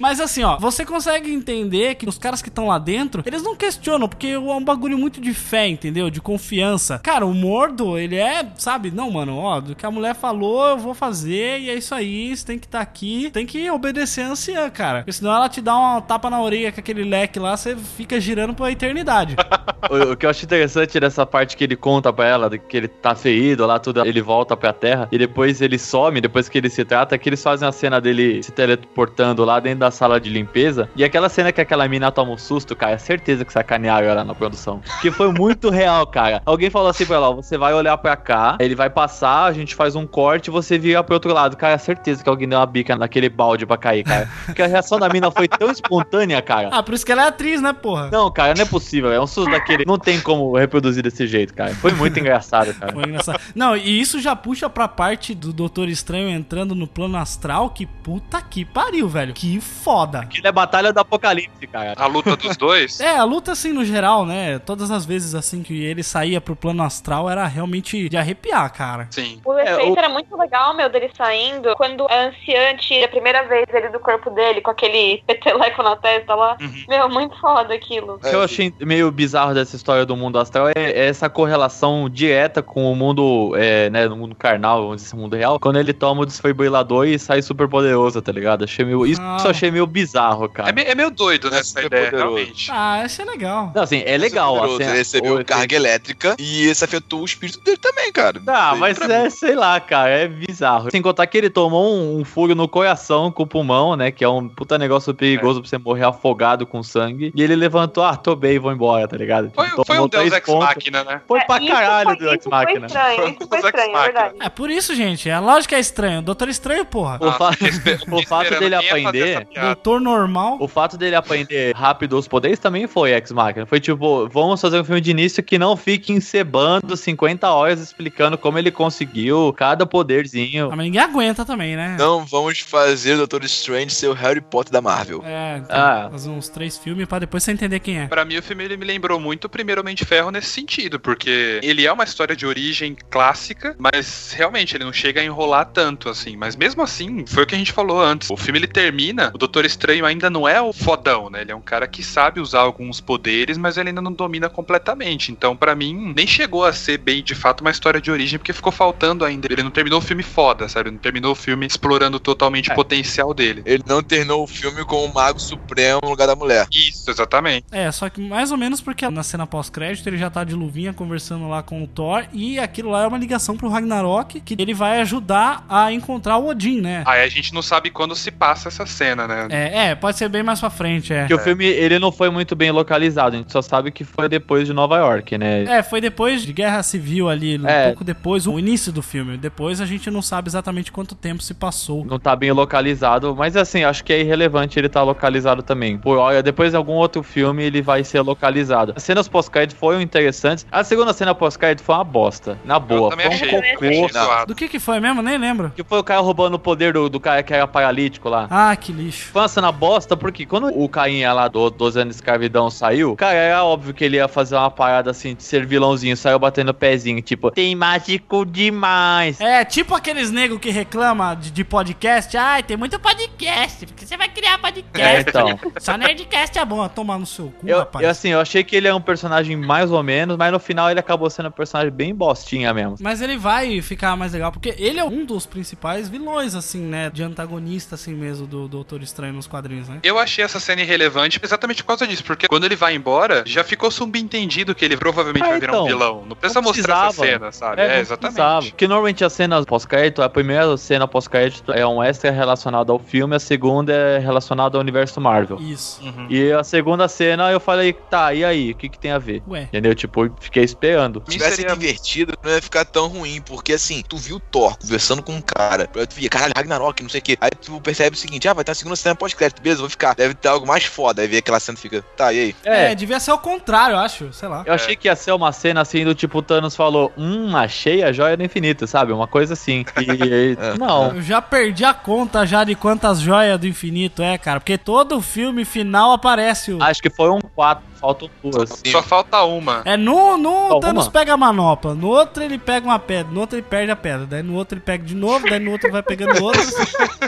Mas assim, ó, você consegue entender que os caras que estão lá dentro, eles não questionam, porque é um bagulho muito de fé, entendeu? De confiança. Cara, o Mordo, ele é, sabe? Não, mano, ó, do que a mulher falou, eu vou fazer, e é isso aí, você tem que estar aqui, tem que obedecer a anciã, cara. Porque senão ela te dá uma tapa na orelha com aquele leque lá, você fica girando pra eternidade. (laughs) O, o que eu acho interessante dessa parte que ele conta pra ela, que ele tá ferido lá, tudo, ele volta pra terra e depois ele some, depois que ele se trata, é que eles fazem a cena dele se teleportando lá dentro da sala de limpeza. E aquela cena que aquela mina toma um susto, cara, é certeza que sacanearam ela na produção. Que foi muito (laughs) real, cara. Alguém falou assim pra ela: ó, você vai olhar pra cá, ele vai passar, a gente faz um corte e você vira pro outro lado. Cara, é certeza que alguém deu uma bica naquele balde pra cair, cara. Porque a reação da mina foi tão espontânea, cara. ah, por isso que ela é atriz, né, porra? Não, cara, não é possível. É um susto daquele. Não tem como reproduzir desse jeito, cara. Foi muito engraçado, cara. Foi engraçado. Não, e isso já puxa pra parte do Doutor Estranho entrando no plano astral, que puta que pariu, velho. Que foda. Aquilo é Batalha do Apocalipse, cara. A luta dos dois. (laughs) É, a luta assim no geral, né? Todas as vezes assim que ele saía pro plano astral era realmente de arrepiar, cara. Sim. O É, efeito o- era muito legal, meu, dele saindo. Quando a anciã tira a primeira vez ele do corpo dele, com aquele (laughs) peteleco na testa lá. Uhum. Meu, muito foda aquilo. O que eu achei meio bizarro dessa história do mundo astral é, é essa correlação direta com o mundo, é, né, no mundo carnal, vamos dizer, o mundo real, quando ele toma o desfibrilador e sai super poderoso, tá ligado? Achei meio, isso Ah. eu achei é meio bizarro, cara. É, me- é meio doido, né, essa super ideia, poderoso. realmente. Ah, esse é legal. Não, assim, é legal. Poderoso, assim, ele recebeu o- carga elétrica e isso afetou o espírito dele também, cara. Ah, Isso mas é, mim. sei lá, cara, é bizarro. Sem contar que ele tomou um, um furo no coração com o pulmão, né? Que é um puta negócio perigoso pra você morrer afogado com sangue. E ele levantou, ah, tô bem, vou embora, tá ligado? Foi, foi um Deus Ex. Machina, né? Foi É, pra isso caralho foi- do Ex isso foi Machina. estranho, isso foi Deus estranho, é Machina. verdade. É por isso, gente. A lógica é estranha. Doutor Estranho, porra. O, fa- espe- (laughs) o fiquei fato dele aprender. Doutor normal. O fato dele aprender rápido os poderes também foi Ex Machina. Foi tipo, vamos fazer um filme de início que não fique encebando 50 horas explicando como ele conseguiu cada poderzinho. Ah, mas ninguém aguenta também, né? Não vamos fazer o Doutor Strange ser o Harry Potter da Marvel. É, então, Ah. fazer uns três filmes pra depois você entender quem é. Pra mim, o filme ele me lembrou muito o primeiro Homem de Ferro nesse sentido, porque ele é uma história de origem clássica, mas realmente ele não chega a enrolar tanto assim. Mas mesmo assim, foi o que a gente falou antes. O filme ele termina, o Doutor Estranho ainda não é o fodão, né? Ele é um cara que sabe usar alguns poderes, mas ele ainda não domina completamente. Então, pra mim, nem chegou a ser bem de fato uma história de origem, porque ficou faltando ainda. Ele não terminou o filme foda, sabe? Não terminou o filme explorando totalmente É. o potencial dele. Ele não terminou o filme com o Mago Supremo no lugar da mulher. Isso, exatamente. É, só que mais ou menos porque na cena pós-crédito ele já tá de luvinha conversando lá com o Thor e aquilo lá é uma ligação pro Ragnarok que ele vai ajudar a encontrar o Odin, né? Aí a gente não sabe quando se passa essa cena, né? É, é, pode ser bem mais pra frente, é. Que o filme ele não foi muito bem localizado, a gente só sabe que foi depois de Nova York, né? É, foi depois de Guerra Civil ali, um É. pouco depois, o início do filme. Depois a gente não sabe exatamente quanto tempo se passou. Não tá bem localizado, mas assim, acho que é irrelevante ele tá localizado também. Por olha, depois de algum outro filme ele vai ser localizado. As cenas pós-crédito foram interessantes. A segunda cena pós-crédito foi uma bosta. Na boa. Foi um achei. Cocô. achei. Do que que foi mesmo? Nem lembro. Que foi o cara roubando o poder do, do cara que era paralítico lá. Ah, que lixo. Uma cena bosta, porque quando o Cainha lá do 12 anos de escravidão saiu, cara, era óbvio que ele ia fazer uma parada assim de ser vilãozinho, saiu batendo pezinho, tipo, tem mágico demais. É, tipo aqueles negros que reclama de, de podcast. Ai, tem muito podcast, porque você vai criar É, podcast. então. (laughs) Só Nerdcast é bom, tomar no seu cu, Eu, rapaz. eu, assim, eu achei que ele é um personagem mais ou menos, mas no final ele acabou sendo um personagem bem bostinha mesmo. Mas ele vai ficar mais legal, porque ele é um dos principais vilões, assim, né? De antagonista, assim mesmo, do Doutor Estranho nos quadrinhos, né? Eu achei essa cena irrelevante exatamente por causa disso, porque quando ele vai embora, já ficou subentendido que ele provavelmente Ah, vai virar então. um vilão. Não precisa Não mostrar essa cena, sabe? É, É, exatamente. precisava. Porque normalmente a cena pós-crédito, a primeira cena pós-crédito é um extra relacionado ao filme, a segunda é relacionada ao universo Marvel. Isso. Uhum. E a segunda cena eu falei, tá, e aí? O que que tem a ver? Ué. Entendeu? Tipo, eu fiquei esperando. Se tivesse seria- invertido, não ia ficar tão ruim, porque assim, tu viu o Thor conversando com um cara, tu via, caralho, Ragnarok, não sei o que. Aí tu percebe o seguinte, ah, vai ter uma segunda cena pós-crédito, beleza, vou ficar. Deve ter algo mais foda. Aí vê aquela cena e fica, tá, e aí? É, É, devia ser o contrário, eu acho. Sei lá. eu achei que ia ser uma cena assim do tipo, o Thanos falou, hum, achei a joia do infinito, sabe? Uma coisa assim. E, (laughs) não. Eu já perdi a conta já de quantas joias do infinito é, cara. Porque todo filme final aparece o. Acho que foi um 4, faltam duas. Só falta uma. É no, no Só Thanos uma? pega a manopla, no outro ele pega uma pedra, no outro ele perde a pedra, daí no outro ele pega de novo, daí no outro vai pegando (laughs) outro.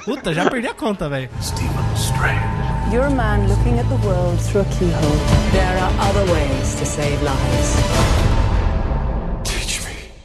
Puta, já perdi a conta, velho. You're a man looking at the world through a keyhole. There are other ways to save lives.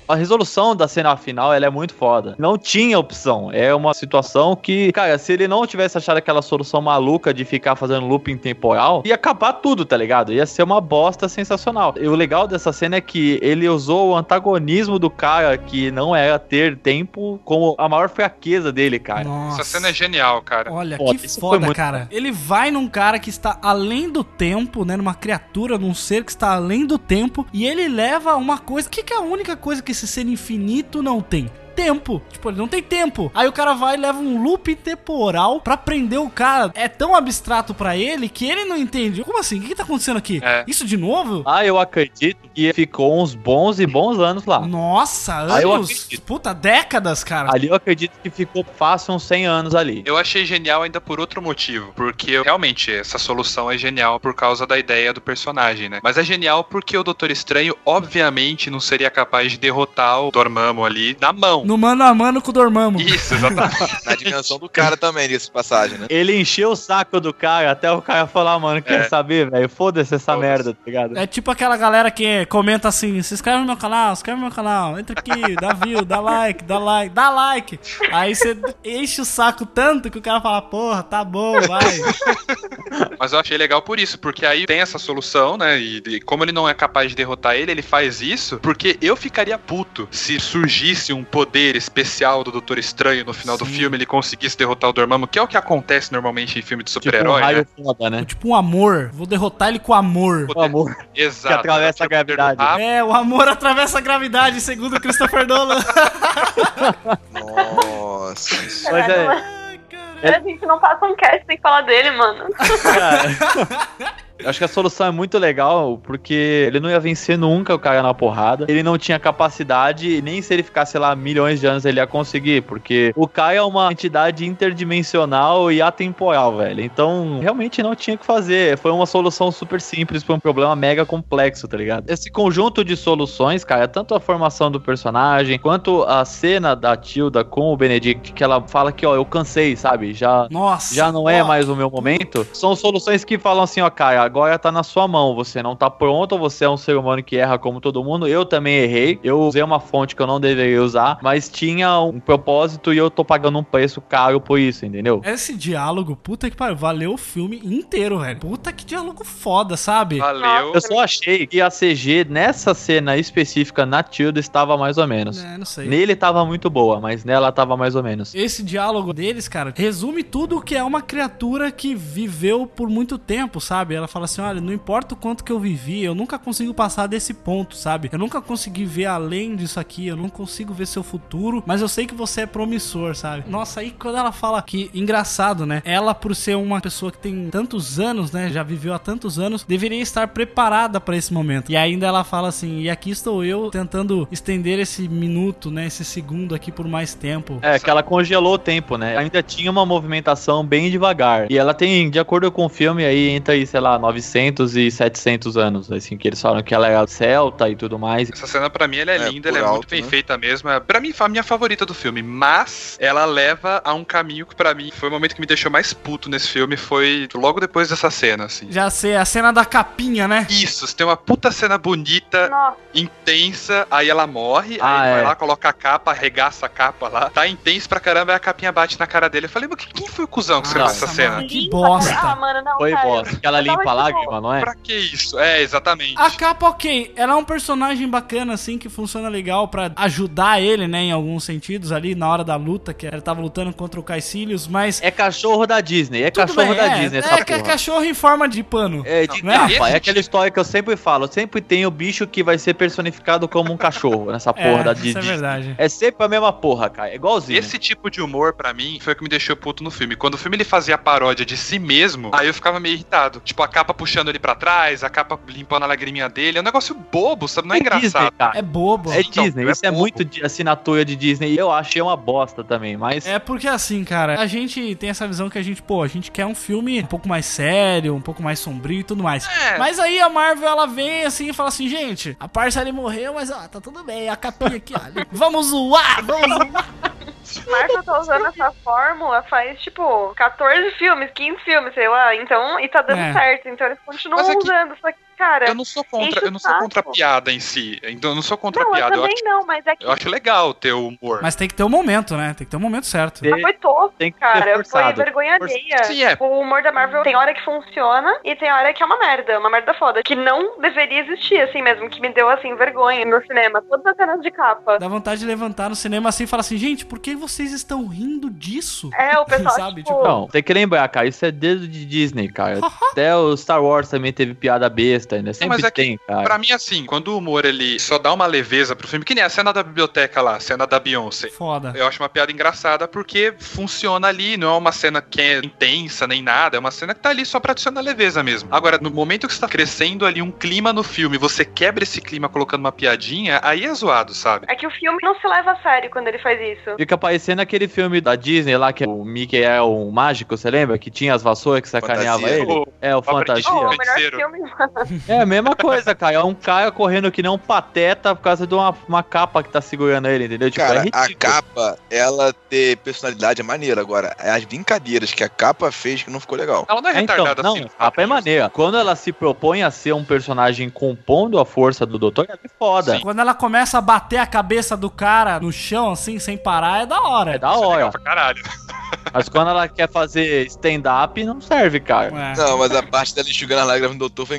A resolução da cena final, ela é muito foda. Não tinha opção. É uma situação que, cara, se ele não tivesse achado aquela solução maluca de ficar fazendo looping temporal, ia acabar tudo, tá ligado? Ia ser uma bosta sensacional. E o legal dessa cena é que ele usou o antagonismo do cara, que não era ter tempo, como a maior fraqueza dele, cara. Nossa. Essa cena é genial, cara. Olha, Foda, que foda, muito cara. Ele vai num cara que está além do tempo, né? Numa criatura, num ser que está além do tempo. E ele leva uma coisa. O que, que é a única coisa que esse ser infinito não tem? Tempo. Tipo, ele não tem tempo. Aí o cara vai e leva um loop temporal pra prender o cara. É tão abstrato pra ele que ele não entende. Como assim? O que, que tá acontecendo aqui? É. Isso de novo? Ah, eu acredito que ficou uns bons e bons anos lá. Nossa, eu anos. Puta, décadas, cara. Ali eu acredito que ficou fácil uns 100 anos ali. Eu achei genial ainda por outro motivo, porque realmente essa solução é genial por causa da ideia do personagem, né? Mas é genial porque o Doutor Estranho, obviamente, não seria capaz de derrotar o Dormammu ali na mão. No mano a mano com o Dormammu. Isso, exatamente. (laughs) Na dimensão do cara também, de passagem, né? Ele encheu o saco do cara até o cara falar, mano, quer É. saber, velho? Foda-se essa Foda-se. merda, tá ligado? É tipo aquela galera que comenta assim: se inscreve no meu canal, se inscreve no meu canal, entra aqui, dá view, dá like, dá like, dá like. Aí você enche o saco tanto que o cara fala, porra, tá bom, vai. (laughs) Mas eu achei legal por isso, porque aí tem essa solução, né? E, e como ele não é capaz de derrotar ele, ele faz isso porque eu ficaria puto se surgisse um poder especial do Doutor Estranho no final do Sim. filme, ele conseguisse derrotar o Dormammu, que é o que acontece normalmente em filme de Tipo um super-herói, né? né? tipo um amor, vou derrotar ele com amor. O amor. (laughs) Exato. que atravessa a gravidade. poder do. É, o amor atravessa a gravidade, segundo Christopher Nolan. (laughs) Nossa. Mas é, cara. A gente não passa um cast sem falar dele, mano. cara. (laughs) Acho que a solução é muito legal, porque ele não ia vencer nunca o cara na porrada. Ele não tinha capacidade, e nem se ele ficasse lá milhões de anos ele ia conseguir, porque o Kai é uma entidade interdimensional e atemporal, velho. Então, realmente não tinha o que fazer. Foi uma solução super simples pra um problema mega complexo, tá ligado? Esse conjunto de soluções, cara, tanto a formação do personagem, quanto a cena da Tilda com o Benedict, que ela fala que, ó, eu cansei, sabe? Já Nossa. já não é ó, mais o meu momento, são soluções que falam assim, ó, cara, agora tá na sua mão, você não tá pronto, você é um ser humano que erra como todo mundo, eu também errei, eu usei uma fonte que eu não deveria usar, mas tinha um propósito e eu tô pagando um preço caro por isso, entendeu? Esse diálogo, puta que pariu, valeu o filme inteiro, velho. Puta que diálogo foda, sabe? Valeu. Eu só achei que a CG nessa cena específica na Tilda estava mais ou menos. É, não sei. Nele tava muito boa, mas nela tava mais ou menos. Esse diálogo deles, cara, resume tudo o que é uma criatura que viveu por muito tempo, sabe? Ela fala assim: olha, não importa o quanto que eu vivi, eu nunca consigo passar desse ponto, sabe? Eu nunca consegui ver além disso aqui, eu não consigo ver seu futuro, mas eu sei que você é promissor, sabe? Nossa, aí quando ela fala que, engraçado, né? Ela, por ser uma pessoa que tem tantos anos, né? Já viveu há tantos anos, deveria estar preparada pra esse momento. E ainda ela fala assim: e aqui estou eu tentando estender esse minuto, né? Esse segundo aqui por mais tempo. É, que ela congelou o tempo, né? Ainda tinha uma movimentação bem devagar. E ela tem, de acordo com o filme, aí entra aí, sei lá, 900 e 700 anos, assim, que eles falam que ela era celta e tudo mais. Essa cena pra mim ela é, É, linda, ela é muito alto, bem né? feita mesmo. É, Pra mim foi a minha favorita do filme, mas ela leva a um caminho que pra mim foi o momento que me deixou mais puto nesse filme, foi logo depois dessa cena, assim. Já sei, a cena da capinha, né? Isso, você tem uma puta cena bonita, Nossa, intensa, aí ela morre, Ah, aí é. vai lá, coloca a capa, arregaça a capa lá, tá intenso pra caramba, aí a capinha bate na cara dele. Eu falei, mas quem foi o cuzão que escreveu Nossa, essa cena? mano. Que bosta. Ah, mano, não, Foi cara. bosta. Ela limpa tipo, lágrima, não é? Pra que isso? É, exatamente. A capa, ok, ela é um personagem bacana, assim, que funciona legal pra ajudar ele, né, em alguns sentidos ali, na hora da luta, que ele tava lutando contra o Caecilius, mas... É cachorro da Disney, é tudo cachorro bem, da é, Disney é, essa que é porra. cachorro em forma de pano. É, de Não, capa, esse é aquela história que eu sempre falo, sempre tem o bicho que vai ser personificado como um cachorro nessa (laughs) porra É, da isso Disney. é verdade. É sempre a mesma porra, cara, é igualzinho. Esse tipo de humor, pra mim, foi o que me deixou puto no filme. Quando o filme ele fazia paródia de si mesmo, aí eu ficava meio irritado. Tipo, a capa puxando ele pra trás, a capa limpando a lagriminha dele. É um negócio bobo, sabe? Não é, engraçado. Disney. É bobo. É Então, Disney, é isso é bobo. muito de assinatura de Disney. Eu achei uma bosta também, mas. É porque assim, cara, a gente tem essa visão que a gente, pô, a gente quer um filme um pouco mais sério, um pouco mais sombrio e tudo mais. É. Mas aí a Marvel, ela vem assim e fala assim, gente, a parça ali morreu, mas ó, tá tudo bem, a capinha aqui, ó, vamos zoar, vamos zoar. (laughs) Marvel tá usando essa fórmula faz, tipo, 14 filmes, 15 filmes, sei lá. Então, e tá dando É. certo. Então eles continuam é que- usando. Só que, cara. Eu não sou contra, o eu não sou contra a piada em si. Então eu não sou contra Não, a eu piada. Eu também acho, não, mas é que eu acho legal ter o humor. Mas tem que ter um momento, né? Tem que ter um momento certo. Mas foi tosco, cara. Foi vergonha alheia. Sim, é. O humor da Marvel tem hora que funciona e tem hora que é uma merda. Uma merda foda. Que não deveria existir, assim mesmo. Que me deu, assim, vergonha no cinema. Todas as cenas de capa. Dá vontade de levantar no cinema assim e falar assim, gente, por que vocês estão rindo disso? É, o (laughs) pessoal, Sabe, tipo... tipo, Não, tem que lembrar, cara, isso é dedo de Disney, cara. (laughs) Até o Star Wars também teve piada besta ainda. Sempre mas é que, tem, cara. Pra mim, assim, quando o humor ele só dá uma leveza pro filme, que nem a cena da biblioteca lá, a cena da Beyoncé. Foda. Eu acho uma piada engraçada porque funciona ali, não é uma cena que é intensa nem nada, é uma cena que tá ali só pra adicionar leveza mesmo. Agora, no momento que você tá crescendo ali um clima no filme, você quebra esse clima colocando uma piadinha, aí é zoado, sabe? É que o filme não se leva a sério quando ele faz isso. Fica parecendo aquele filme da Disney lá, que o Mickey é um mágico, você lembra? Que tinha as vassouras que sacaneava Fantasia. ele? O- É, o Fantasia. Oh, o melhor filme, (laughs) mano. É a mesma coisa, cara. É um cara correndo que nem um pateta por causa de uma, uma capa que tá segurando ele, entendeu? Tipo, Cara, é a capa, ela ter personalidade é maneira. Agora, é as brincadeiras que a capa fez que não ficou legal. Ela não é É, então, retardada não, assim. a capa é maneira. Quando ela se propõe a ser um personagem compondo a força do doutor, ela é foda. Quando ela começa a bater a cabeça do cara no chão, assim, sem parar, é da hora. É da Isso é hora. legal pra caralho. (laughs) Mas quando ela quer fazer stand-up, não serve, cara. É. Não, mas a parte dela enxugando as lágrimas do doutor foi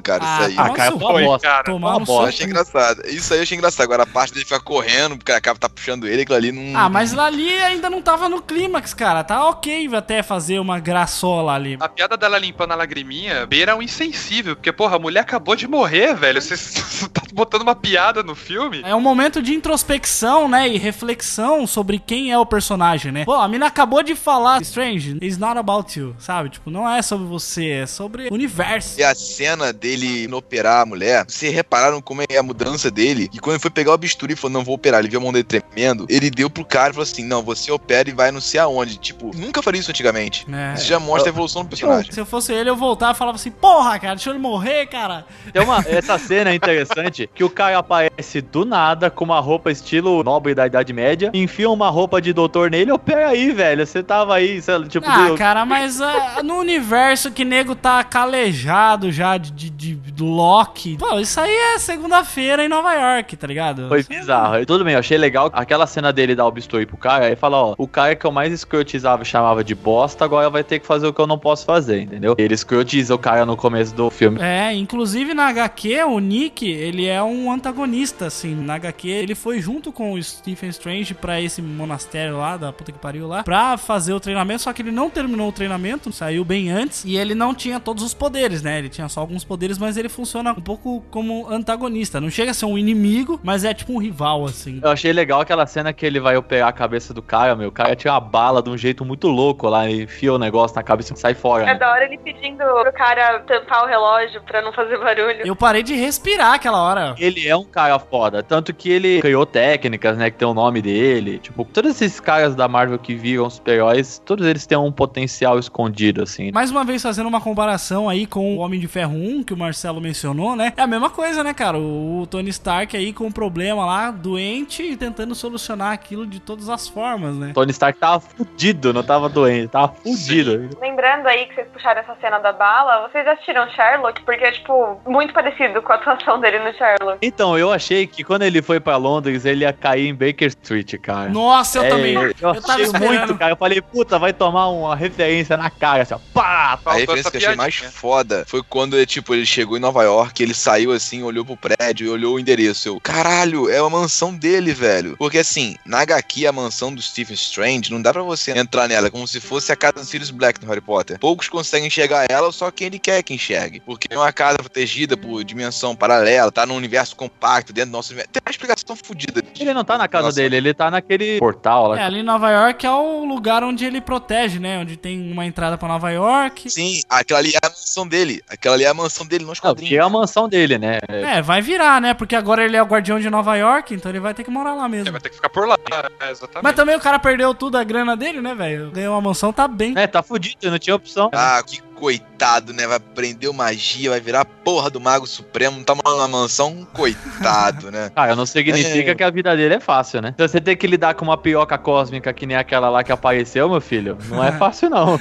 engraçado, cara. Ah, isso aí. tá. Ah, cara, foi, bosta. cara. Tomar uma bosta. achei engraçado. Isso aí eu achei engraçado. Agora a parte dele ficar correndo, porque a capa tá puxando ele, aquilo ali não. Ah, mas lá ali ainda não tava no clímax, cara. Tá ok até fazer uma graçola ali. A piada dela limpando a lagriminha beira um insensível, porque, porra, a mulher acabou de morrer, velho. Você você (laughs) tá botando uma piada no filme? É um momento de introspecção, né? E reflexão sobre quem é o personagem, né? Pô, a mina acabou de falar, Strange, it's not about you, sabe? Tipo, não é sobre você, é sobre o universo. E a cena dele indo operar a mulher, vocês repararam como é a mudança dele? E quando ele foi pegar o bisturi e falou, não vou operar, ele viu a mão dele tremendo, ele deu pro cara e falou assim, não, você opera e vai não sei aonde. Tipo, nunca faria isso antigamente. É. Isso já mostra a evolução do personagem. Se eu fosse ele, eu voltava e falava assim, porra, cara, deixa ele morrer, cara. Tem uma, essa cena é interessante que o cara aparece do nada com uma roupa estilo nobre da Idade Média, enfia uma roupa de doutor nele, opera aí, velho. Você tava aí, sei lá, tipo, Ah, do- cara, mas ah, no universo que nego tá calejado já de, de, de- Loki. Pô, isso aí é segunda-feira em Nova York, tá ligado? Foi bizarro. E Tudo bem, eu achei legal aquela cena dele dar o bisturi pro cara aí fala, ó, o cara que eu mais escrotizava e chamava de bosta, agora vai ter que fazer o que eu não posso fazer, entendeu? Ele escrotiza o cara no começo do filme. É, inclusive na HQ, o Nick, ele é um antagonista, assim. Na HQ, ele foi junto com o Stephen Strange pra esse monastério lá, da puta que pariu lá, pra fazer o treinamento, só que ele não terminou o treinamento, saiu bem antes, e ele não tinha todos os poderes, né? Ele tinha só alguns poderes, mas ele funciona um pouco como antagonista. Não chega a ser um inimigo, mas é tipo um rival, assim. Eu achei legal aquela cena que ele vai operar a cabeça do cara, meu. O cara tinha uma bala de um jeito muito louco lá, e enfia o negócio na cabeça e sai fora. É né? da hora ele pedindo pro cara tampar o relógio pra não fazer barulho. Eu parei de respirar aquela hora. Ele é um cara foda, tanto que ele criou técnicas, né, que tem o nome dele. Tipo, todos esses caras da Marvel que viram super-heróis, todos eles têm um potencial escondido, assim. Mais uma vez fazendo uma comparação aí com o Homem de Ferro 1, que o Marcelo mencionou, né? É a mesma coisa, né, cara? O, o Tony Stark aí com um problema lá, doente, e tentando solucionar aquilo de todas as formas, né? Tony Stark tava fudido, não tava doente, tava fudido. Lembrando aí que vocês puxaram essa cena da bala, vocês assistiram Sherlock? Porque é, tipo, muito parecido com a atuação dele no Sherlock. Então, eu achei que quando ele foi pra Londres, ele ia cair em Baker Street, cara. Nossa, eu É, também. Eu, Eu achei muito, cara. Eu falei, puta, vai tomar uma referência na cara, assim, ó. Pá! A referência que eu achei mais foda foi quando ele, tipo, ele chegou em Nova York, ele saiu assim, olhou pro prédio e olhou o endereço. Eu, caralho, é a mansão dele, velho. Porque assim, na HQ, a mansão do Stephen Strange, não dá pra você entrar nela como se fosse a casa do Sirius Black no Harry Potter. Poucos conseguem enxergar ela, só quem ele quer que enxergue. Porque é uma casa protegida por dimensão paralela, tá num universo compacto, dentro do nosso universo. Tem uma explicação fodida. Ele não tá na casa Nossa. dele, ele tá naquele portal lá. É, ali em Nova York é o lugar onde ele protege, né? Onde tem uma entrada pra Nova York. Sim, aquela ali é a mansão dele. Aquela ali é a mansão dele nos Não, quadrinhos. que é a mansão dele, né? É, vai virar, né? Porque agora ele é o guardião de Nova York, então ele vai ter que morar lá É, mesmo. vai ter que ficar por lá. É, exatamente. Mas também o cara perdeu tudo a grana dele, né, velho? Ganhou uma mansão, tá bem. É, tá fudido, não tinha opção. Ah, que coitado, né? Vai aprender magia, vai virar a porra do Mago Supremo, tá morando na mansão, coitado, né? (laughs) Cara, não significa É. que a vida dele é fácil, né? Se você tem que lidar com uma pioca cósmica que nem aquela lá que apareceu, meu filho, não é fácil, não.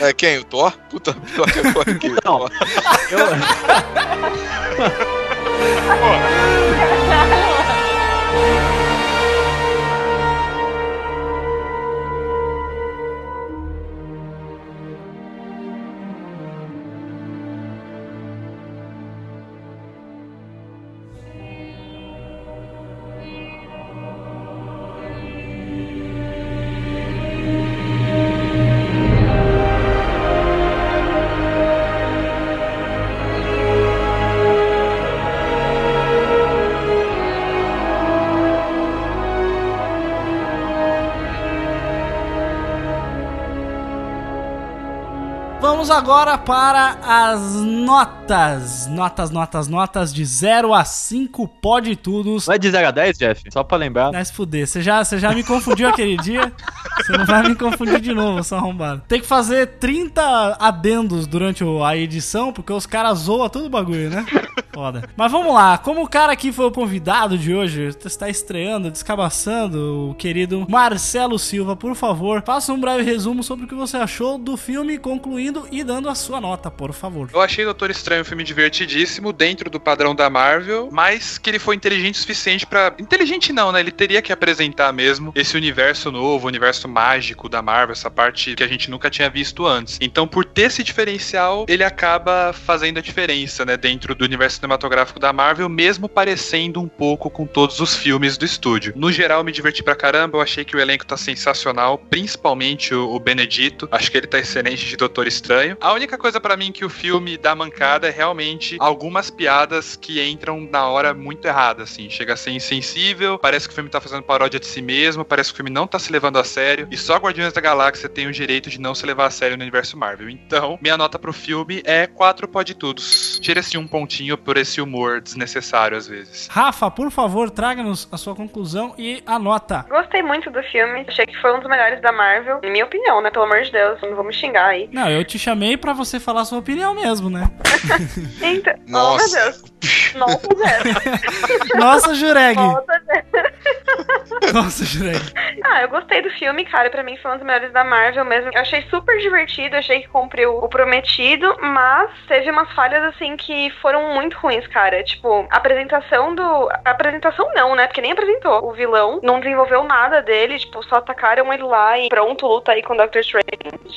É quem? O Thor? Puta, aqui. (laughs) o Não. Eu- agora para as notas. Notas, notas, notas de 0 a 5, pode tudo. Vai de 0 a 10, Jeff? Só pra lembrar. Se fuder. Você já, você já me confundiu aquele dia. (laughs) Você não vai me confundir de novo, seu arrombado. Tem que fazer 30 adendos durante a edição, porque os caras zoam todo o bagulho, né? Foda. Mas vamos lá. Como o cara aqui foi o convidado de hoje, está estreando, descabaçando, o querido Marcelo Silva, por favor, faça um breve resumo sobre o que você achou do filme, concluindo e dando a sua nota, por favor. Eu achei Doutor Estranho um filme divertidíssimo, dentro do padrão da Marvel, mas que ele foi inteligente o suficiente pra. Inteligente não, né? Ele teria que apresentar mesmo esse universo novo, universo mágico da Marvel, essa parte que a gente nunca tinha visto antes. Então, por ter esse diferencial, ele acaba fazendo a diferença, né? Dentro do universo cinematográfico da Marvel, mesmo parecendo um pouco com todos os filmes do estúdio. No geral, me diverti pra caramba, eu achei que o elenco tá sensacional, principalmente o, Benedito. Acho que ele tá excelente de Doutor Estranho. A única coisa pra mim que o filme dá mancada é realmente algumas piadas que entram na hora muito errada, assim. Chega a ser insensível, parece que o filme tá fazendo paródia de si mesmo, parece que o filme não tá se levando a sério. E só Guardiões da Galáxia tem o direito de não se levar a sério no universo Marvel. Então, minha nota pro filme é 4 pode tudos. Tira-se um pontinho por esse humor desnecessário às vezes. Rafa, por favor, traga-nos a sua conclusão e a nota. Gostei muito do filme. Achei que foi um dos melhores da Marvel. Em minha opinião, né? Pelo amor de Deus, não vou me xingar aí. Não, eu te chamei pra você falar a sua opinião mesmo, né? (laughs) Então, Nossa. Oh, meu Deus. Nossa. (laughs) Nossa, Jureg. Nossa, Jureg. Ah, eu gostei do filme, cara. Pra mim foi um dos melhores da Marvel mesmo. Eu achei super divertido, achei que cumpriu o prometido, mas teve umas falhas assim que foram muito ruins, cara. Tipo, a apresentação do. A apresentação não, né? Porque nem apresentou. O vilão não desenvolveu nada dele, tipo, só atacaram ele lá e pronto, luta aí com o Doctor Strange.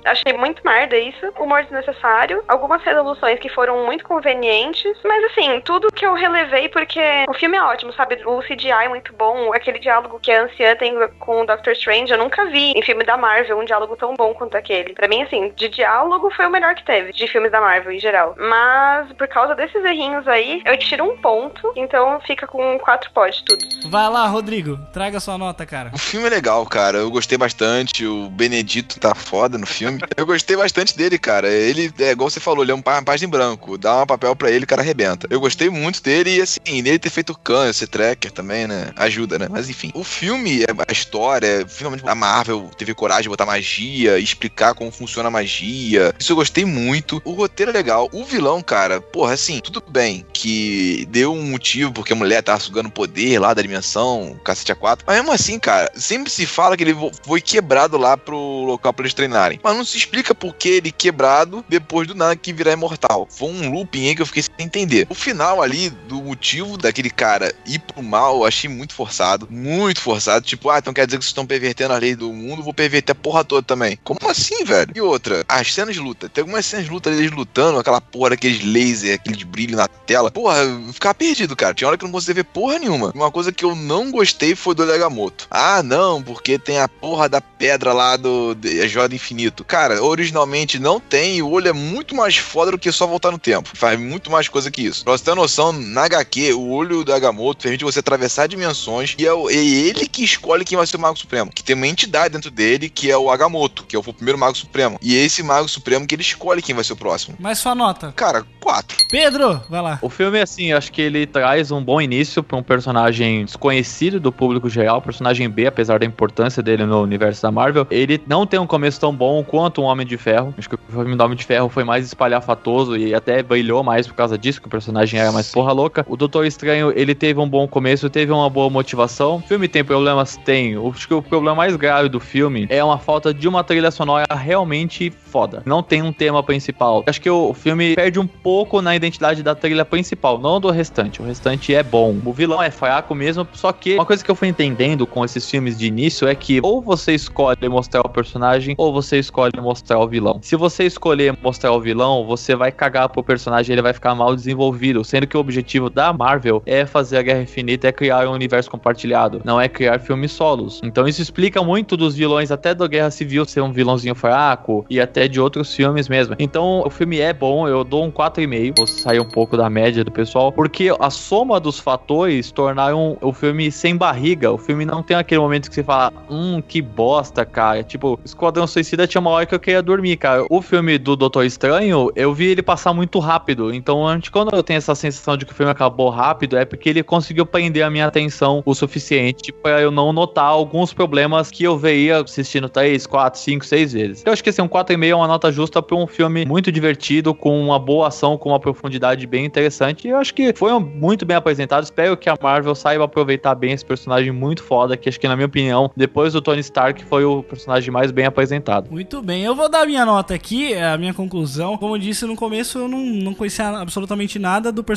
Achei muito merda isso. Humor desnecessário. Algumas resoluções que foram muito convenientes. Mas assim, tudo que eu relevei porque o filme é ótimo, sabe? O CGI é muito bom. Aquele diálogo que a anciã tem com o Doctor Strange, eu nunca vi em filme da Marvel um diálogo tão bom quanto aquele. Pra mim, assim, de diálogo foi o melhor que teve, de filmes da Marvel em geral. Mas por causa desses errinhos aí, eu tiro um ponto, então fica com quatro pode tudo. Vai lá, Rodrigo. Traga sua nota, cara. O filme é legal, cara. Eu gostei bastante. O Benedito tá foda no filme. (laughs) Eu gostei bastante dele, cara. Ele, é igual você falou, ele é um pá- página em branco. Dá um papel pra ele, o cara arrebenta. Eu gostei muito dele e, assim, nele ter feito Khan, esse tracker também, né? Ajuda, né? Mas enfim. O filme, é a história, finalmente a Marvel teve coragem de botar magia, explicar como funciona a magia. Isso eu gostei muito. O roteiro é legal. O vilão, cara, porra, assim, tudo bem que deu um motivo porque a mulher tava sugando poder lá da dimensão, cacete a quatro. Mas mesmo assim, cara, sempre se fala que ele foi quebrado lá pro local pra eles treinarem. Mas não se explica por que ele quebrado depois do nada que virar imortal. Foi um looping aí que eu fiquei sem entender. O final ali, do motivo daquele cara ir pro mal, eu achei muito forçado. Muito forçado. Tipo, ah, então quer dizer que vocês estão pervertendo a lei do mundo, vou perverter a porra toda também. Como assim, velho? E outra, as cenas de luta. Tem algumas cenas de luta deles lutando, aquela porra daqueles laser, aquele brilho na tela. Porra, eu ficava perdido, cara. Tinha hora que eu não conseguia ver porra nenhuma. Uma coisa que eu não gostei foi do Legamoto. Ah, não, porque tem a porra da pedra lá do de- a Joia do Infinito. Cara, originalmente não tem, e o olho é muito mais foda do que só voltar no tempo. Faz muito mais coisa que isso. Pra você ter noção, na HQ, o olho do Agamotto permite você atravessar dimensões e é, o- é ele que escolhe quem vai ser o Mago Supremo. Que tem uma entidade dentro dele que é o Agamotto, que é o primeiro Mago Supremo. E é esse Mago Supremo que ele escolhe quem vai ser o próximo. Mas sua nota. Cara, 4. Pedro, vai lá. O filme, assim, acho que ele traz um bom início pra um personagem desconhecido do público geral, personagem B, apesar da importância dele no universo da Marvel. Ele não tem um começo tão bom quanto um Homem de Ferro. Acho que o filme do Homem de Ferro foi mais espalhafatoso e até brilhou mais por causa disso, que o personagem era mais porra louca. O Doutor Estranho, ele teve um bom começo, teve uma boa motivação. O filme tem problemas? Tem. Acho que o problema mais grave do filme é uma falta de uma trilha sonora realmente foda. Não tem um tema principal. Acho que o filme perde um pouco na identidade da trilha principal, não do restante. O restante é bom. O vilão é fraco mesmo, só que uma coisa que eu fui entendendo com esses filmes de início é que ou você escolhe mostrar o personagem ou você escolhe mostrar o vilão. Se você escolher mostrar o vilão, você vai cagar pro personagem, ele vai ficar mal desenvolvido, sendo que o objetivo da Marvel é fazer a Guerra Infinita, é criar um universo compartilhado, não é criar filmes solos. Então isso explica muito dos vilões até da Guerra Civil ser um vilãozinho fraco e até de outros filmes mesmo. Então o filme é bom, eu dou um 4,5. Vou sair um pouco da média do pessoal, porque a soma dos fatores tornaram o filme sem barriga. O filme não tem aquele momento que você fala, hum, que bosta, cara. Tipo, Esquadrão Suicida tinha uma hora que eu queria dormir, cara. O filme do Doutor Estranho, eu vi ele passar muito rápido. Então, antes, quando eu tenho essa sensação de que o filme acabou rápido, é porque ele conseguiu prender a minha atenção o suficiente para eu não notar alguns problemas que eu veia assistindo 3, 4, 5, 6 vezes. Eu acho que assim, um 4,5 é uma nota justa para um filme muito divertido, com uma boa ação, com uma profundidade bem interessante. E eu acho que foi muito bem apresentado. Espero que a Marvel saiba aproveitar bem esse personagem muito foda, que acho que, na minha opinião, depois do Tony Stark, foi o personagem mais bem apresentado. Muito bem, eu vou dar minha nota aqui, é a minha conclusão. Como eu disse no começo, eu não, não conhecia absolutamente nada do personagem.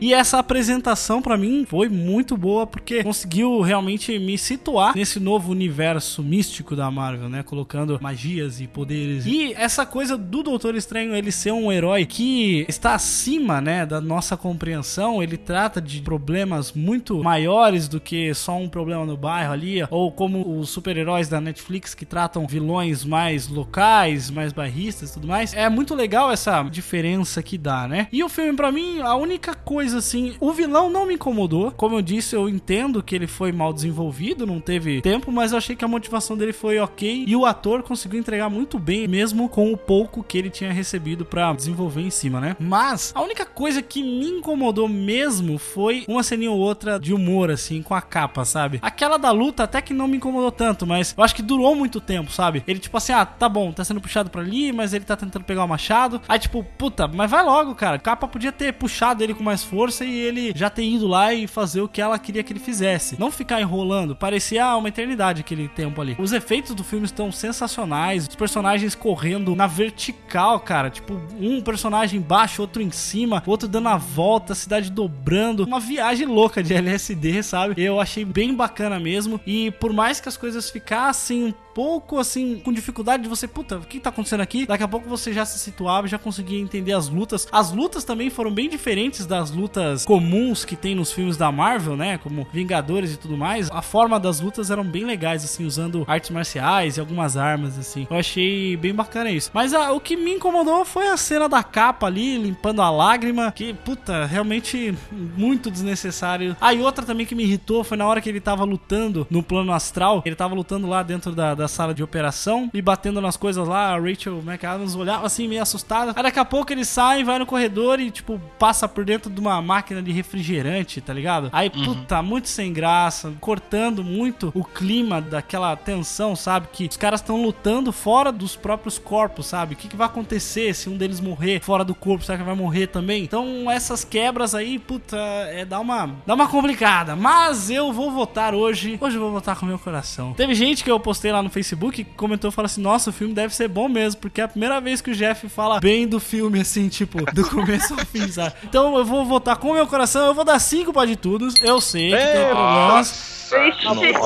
E essa apresentação, pra mim, foi muito boa, porque conseguiu realmente me situar nesse novo universo místico da Marvel, né? Colocando magias e poderes. E essa coisa do Doutor Estranho, ele ser um herói que está acima, né, da nossa compreensão. Ele trata de problemas muito maiores do que só um problema no bairro ali, ou como os super-heróis da Netflix que tratam vilões mais locais, mais bairristas e tudo mais. É muito legal essa diferença que dá, né? E o filme, pra mim, a única coisa assim, o vilão não me incomodou. Como eu disse, eu entendo que ele foi mal desenvolvido, não teve tempo, mas eu achei que a motivação dele foi ok e o ator conseguiu entregar muito bem, mesmo com o pouco que ele tinha recebido pra desenvolver em cima, né? Mas a única coisa que me incomodou mesmo foi uma ceninha ou outra de humor, assim, com a capa, sabe? Aquela da luta até que não me incomodou tanto, mas eu acho que durou muito tempo, sabe? Ele, tipo assim, ah, tá bom, tá sendo puxado pra ali, mas ele tá tentando pegar o machado. Aí, tipo, puta, mas vai logo, cara. A capa podia ter puxado ele com mais força e ele já ter ido lá e fazer o que ela queria que ele fizesse. Não ficar enrolando. Parecia ah, uma eternidade aquele tempo ali. Os efeitos do filme estão sensacionais. Os personagens correndo na vertical, cara. Tipo, um personagem embaixo, outro em cima, outro dando a volta, a cidade dobrando. Uma viagem louca de LSD, sabe? Eu achei bem bacana mesmo. E por mais que as coisas ficassem um pouco assim, com dificuldade de você, puta, o que tá acontecendo aqui? Daqui a pouco você já se situava, já conseguia entender as lutas. As lutas também foram bem diferentes das lutas comuns que tem nos filmes da Marvel, né? Como Vingadores e tudo mais. A forma das lutas eram bem legais, assim, usando artes marciais e algumas armas, assim. Eu achei bem bacana isso. Mas ah, o que me incomodou foi a cena da capa ali, limpando a lágrima, que, puta, realmente muito desnecessário. Ah, outra também que me irritou foi na hora que ele tava lutando no plano astral. Ele tava lutando lá dentro da, da sala de operação e batendo nas coisas lá. A Rachel McAdams olhava assim, meio assustada. Aí daqui a pouco ele sai, vai no corredor e, tipo, passa por dentro de uma máquina de refrigerante, tá ligado? Aí, puta, muito sem graça, cortando muito o clima daquela tensão, sabe? Que os caras estão lutando fora dos próprios corpos, sabe? O que, que vai acontecer se um deles morrer fora do corpo? Será que vai morrer também? Então, essas quebras aí, puta, é dá uma, dá uma complicada. Mas eu vou votar hoje. Hoje eu vou votar com o meu coração. Teve gente que eu postei lá no Facebook que comentou e falou assim: Nossa, o filme deve ser bom mesmo, porque é a primeira vez que o Jeff fala bem do filme, assim, tipo, do (laughs) começo ao fim, sabe? Então eu vou votar com o meu coração, eu vou dar 5 pode tudo. Eu sei que tem problemas.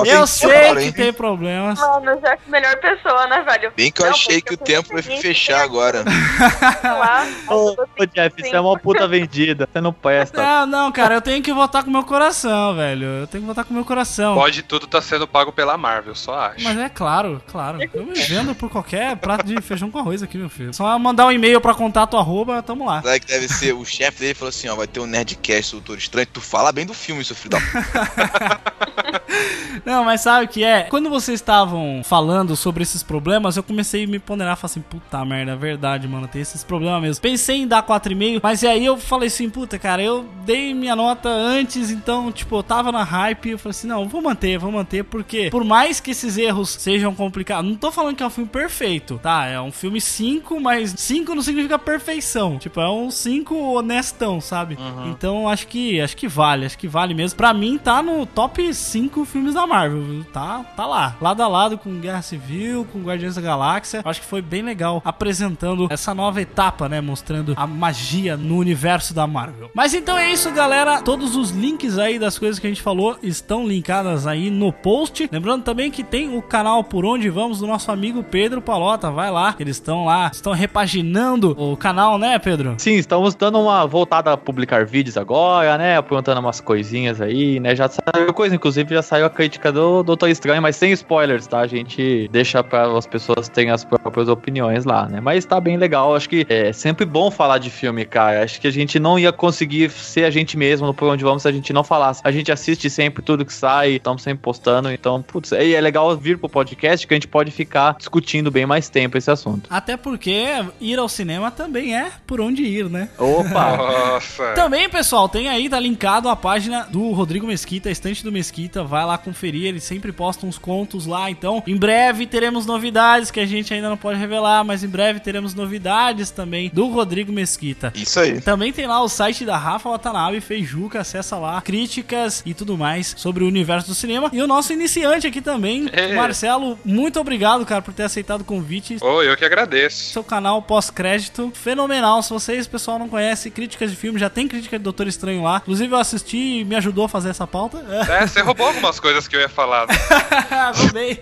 Eu sei que tem problemas. Mano, já que melhor pessoa, né, velho? Bem que eu Não, achei que o eu tempo ia fechar agora. lá, (laughs) Ô, ô, Jeff, você é uma puta vendida. Você não presta. Não, não, cara, eu tenho que votar com o meu coração, velho. Eu tenho que votar com o meu coração. Pode tudo tá sendo pago pela Marvel, só acho. Mas é claro, claro. (laughs) Eu me vendo por qualquer prato de feijão com arroz aqui, meu filho. Só mandar um e-mail pra contato arroba, tamo lá. Sabe que deve ser o chefe dele falou assim: ó, vai ter um Nerdcast do Doutor Estranho. Tu fala bem do filme, seu filho da puta. (laughs) Não, mas sabe o que é? Quando vocês estavam falando sobre esses problemas, eu comecei a me ponderar, falei assim, puta merda, é verdade, mano, tem esses problemas mesmo. Pensei em dar 4,5, mas e aí eu falei assim, puta, cara, eu dei minha nota antes, então, tipo, eu tava na hype, eu falei assim, não, vou manter, vou manter, porque por mais que esses erros sejam complicados, não tô falando que é um filme perfeito, tá? É um filme 5, mas 5 não significa perfeição. Tipo, é um 5 honestão, sabe? Então, acho que acho que vale, acho que vale mesmo. Pra mim, tá no top 5 filmes da Marvel? Tá, tá lá. Lado a lado com Guerra Civil, com Guardiões da Galáxia. Acho que foi bem legal apresentando essa nova etapa, né? Mostrando a magia no universo da Marvel. Mas então é isso, galera. Todos os links aí das coisas que a gente falou estão linkadas aí no post. Lembrando também que tem o canal Por Onde Vamos do nosso amigo Pedro Palota. Vai lá, eles estão lá, estão repaginando o canal, né, Pedro? Sim, estamos dando uma voltada a publicar vídeos agora, né? Apontando umas coisinhas aí, né? Já saiu coisa, inclusive já saiu a crítica do Doutor Estranho, mas sem spoilers, tá? A gente deixa para as pessoas terem as próprias opiniões lá, né? Mas tá bem legal. Acho que é sempre bom falar de filme, cara. Acho que a gente não ia conseguir ser a gente mesmo no Por Onde Vamos se a gente não falasse. A gente assiste sempre tudo que sai, estamos sempre postando. Então, putz, é legal vir pro podcast que a gente pode ficar discutindo bem mais tempo esse assunto. Até porque ir ao cinema também é por onde ir, né? Opa! (laughs) Nossa. Também, pessoal, tem aí, tá linkado a página do Rodrigo Mesquita, a estante do Mesquita. Vai lá conferir, ele sempre posta uns contos lá. Então, em breve teremos novidades que a gente ainda não pode revelar, mas em breve teremos novidades também do Rodrigo Mesquita. Isso aí. Também tem lá o site da Rafa Watanabe, Feijuca, acessa lá, críticas e tudo mais sobre o universo do cinema. E o nosso iniciante aqui também, É. Marcelo, muito obrigado, cara, por ter aceitado o convite. Ô, eu que agradeço. Seu canal pós-crédito, fenomenal. Se vocês, pessoal, não conhece críticas de filme, já tem crítica de Doutor Estranho lá. Inclusive, eu assisti e me ajudou a fazer essa pauta. É, você (laughs) roubou algumas coisas que eu ia falar. né? (laughs) Roubei.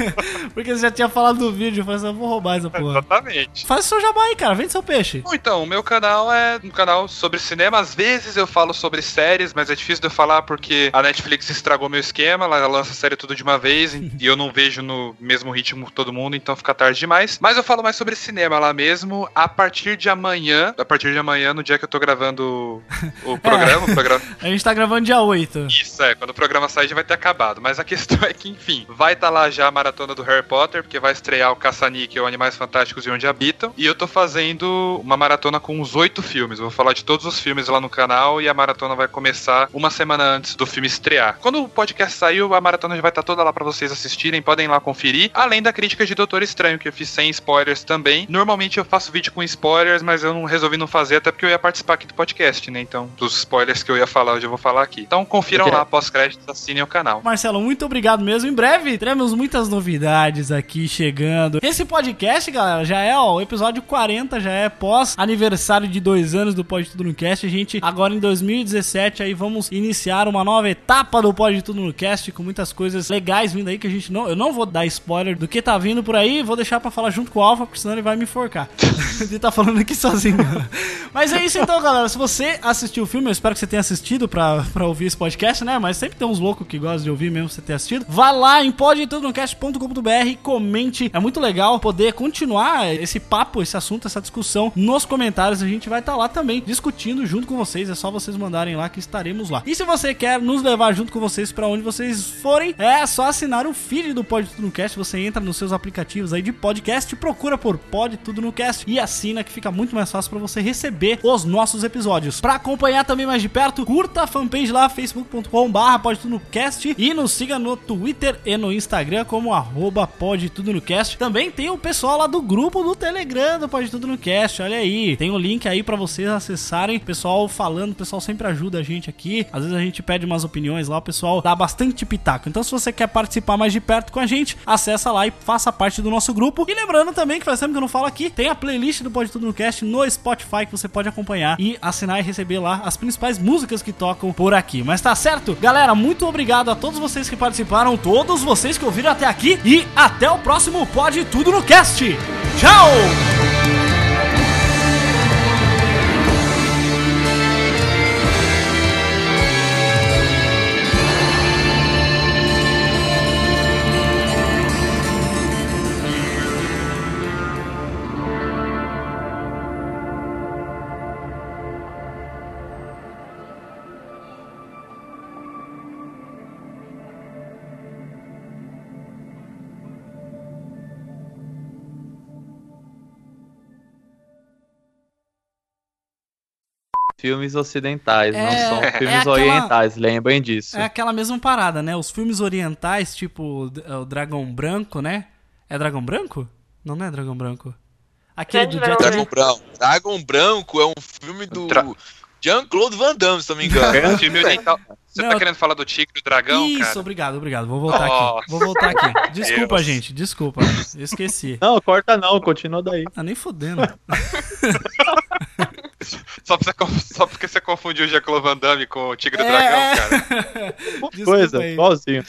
(laughs) Porque você já tinha falado no vídeo, eu falei assim, eu vou roubar essa porra. Exatamente. Faz o seu jabá aí, cara, vende seu peixe. Bom, Então, o meu canal é um canal sobre cinema. Às vezes eu falo sobre séries, mas é difícil de eu falar porque a Netflix estragou meu esquema. Ela lança a série tudo de uma vez e eu não vejo no mesmo ritmo todo mundo, então fica tarde demais. Mas eu falo mais sobre cinema lá mesmo a partir de amanhã. A partir de amanhã, no dia que eu tô gravando o (laughs) programa. o programa (laughs) A gente tá gravando dia 8. Isso é, quando o programa sair já vai ter acabado. Mas a (laughs) questão é que, enfim, vai estar lá já a maratona do Harry Potter, porque vai estrear o Caça-Níquel, Animais Fantásticos e Onde Habitam. E eu tô fazendo uma maratona com uns oito filmes. Eu vou falar de todos os filmes lá no canal e a maratona vai começar uma semana antes do filme estrear. Quando o podcast saiu, a maratona já vai estar toda lá pra vocês assistirem, podem ir lá conferir. Além da crítica de Doutor Estranho, que eu fiz sem spoilers também. Normalmente eu faço vídeo com spoilers, mas eu não resolvi não fazer, até porque eu ia participar aqui do podcast, né? Então, dos spoilers que eu ia falar, hoje eu vou falar aqui. Então confiram lá, pós-créditos, assinem o canal. Marcelo, muito obrigado mesmo. Em breve teremos muitas novidades aqui chegando. Esse podcast, galera, já é ó, o episódio 40, já é pós aniversário de dois anos do Pode Tudo no Cast. A gente agora em 2017 aí vamos iniciar uma nova etapa do Pode Tudo no Cast com muitas coisas legais vindo aí que a gente não, eu não vou dar spoiler do que tá vindo por aí, vou deixar pra falar junto com o Alpha, porque senão ele vai me enforcar. (laughs) ele tá falando aqui sozinho. (laughs) Mas é isso então, galera. Se você assistiu o filme, eu espero que você tenha assistido pra, ouvir esse podcast, né? Mas sempre tem uns loucos que gostam de ouvir mesmo você ter assistido. Vá lá em podtudonocast.com.br e comente. É muito legal poder continuar esse papo, esse assunto, essa discussão nos comentários. A gente vai estar lá também discutindo junto com vocês. É só vocês mandarem lá que estaremos lá. E se você quer nos levar junto com vocês pra onde vocês forem, é só assinar o feed do Pod Tudo no Cast. Você entra nos seus aplicativos aí de podcast, procura por Pod Tudo no Cast e assina que fica muito mais fácil pra você receber os nossos episódios. Pra acompanhar também mais de perto, curta a fanpage lá, facebook.com/barra Pod Tudo no Cast e nos siga no Twitter e no Instagram como arroba Pod Tudo no Cast. Também tem o pessoal lá do grupo do Telegram do Pod Tudo no Cast. Olha aí, tem o link aí pra vocês acessarem. Pessoal falando, o pessoal sempre ajuda a gente aqui. Às vezes a gente pede umas opiniões lá, o pessoal dá bastante pitaco. Então, se você quer participar mais de perto com a gente, acessa lá e faça parte do nosso grupo. E lembrando também que faz tempo que eu não falo aqui, tem a playlist do Pode Tudo no Cast no Spotify que você pode acompanhar e assinar e receber lá as principais músicas que tocam por aqui. Mas tá certo? Galera, muito obrigado a todos vocês que participaram, todos vocês que ouviram até aqui e até o próximo Pode Tudo no Cast. Tchau! Filmes ocidentais, É, não são é filmes aquela- orientais, lembrem disso. É aquela mesma parada, né? Os filmes orientais, tipo o Dragão Branco, né? É Dragão Branco? Não, não é Dragão Branco. Aquele do Jet Dragão. Branco. Dragão Branco é um filme do Dra- Jean-Claude Van Damme, se não me engano. É um filme oriental. Você Não, tá querendo falar do Tigre e do Dragão, Isso, cara? obrigado, obrigado. Vou voltar aqui. Nossa. Vou voltar aqui. Desculpa, Deus. gente. Desculpa. Esqueci. Não, corta não, continua daí. Ah, nem fodendo. (laughs) (laughs) Só, você só porque você confundiu o Jean-Claude Van Damme com o Tigre É, Dragão, cara. (laughs) Coisa, igualzinho.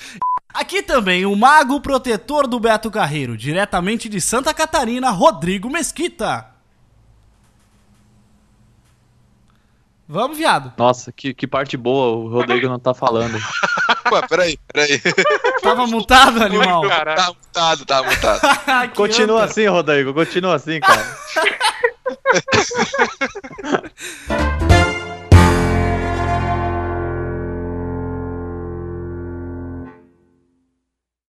Aqui também o mago protetor do Beto Carreiro, diretamente de Santa Catarina, Rodrigo Mesquita. Vamos, viado. Nossa, que, que parte boa o Rodrigo não tá falando. (laughs) Ué, peraí, peraí. Tava mutado, animal. Tá mutado, tá mutado. Continua anta. assim, Rodrigo, continua assim, cara. Ha ha ha ha!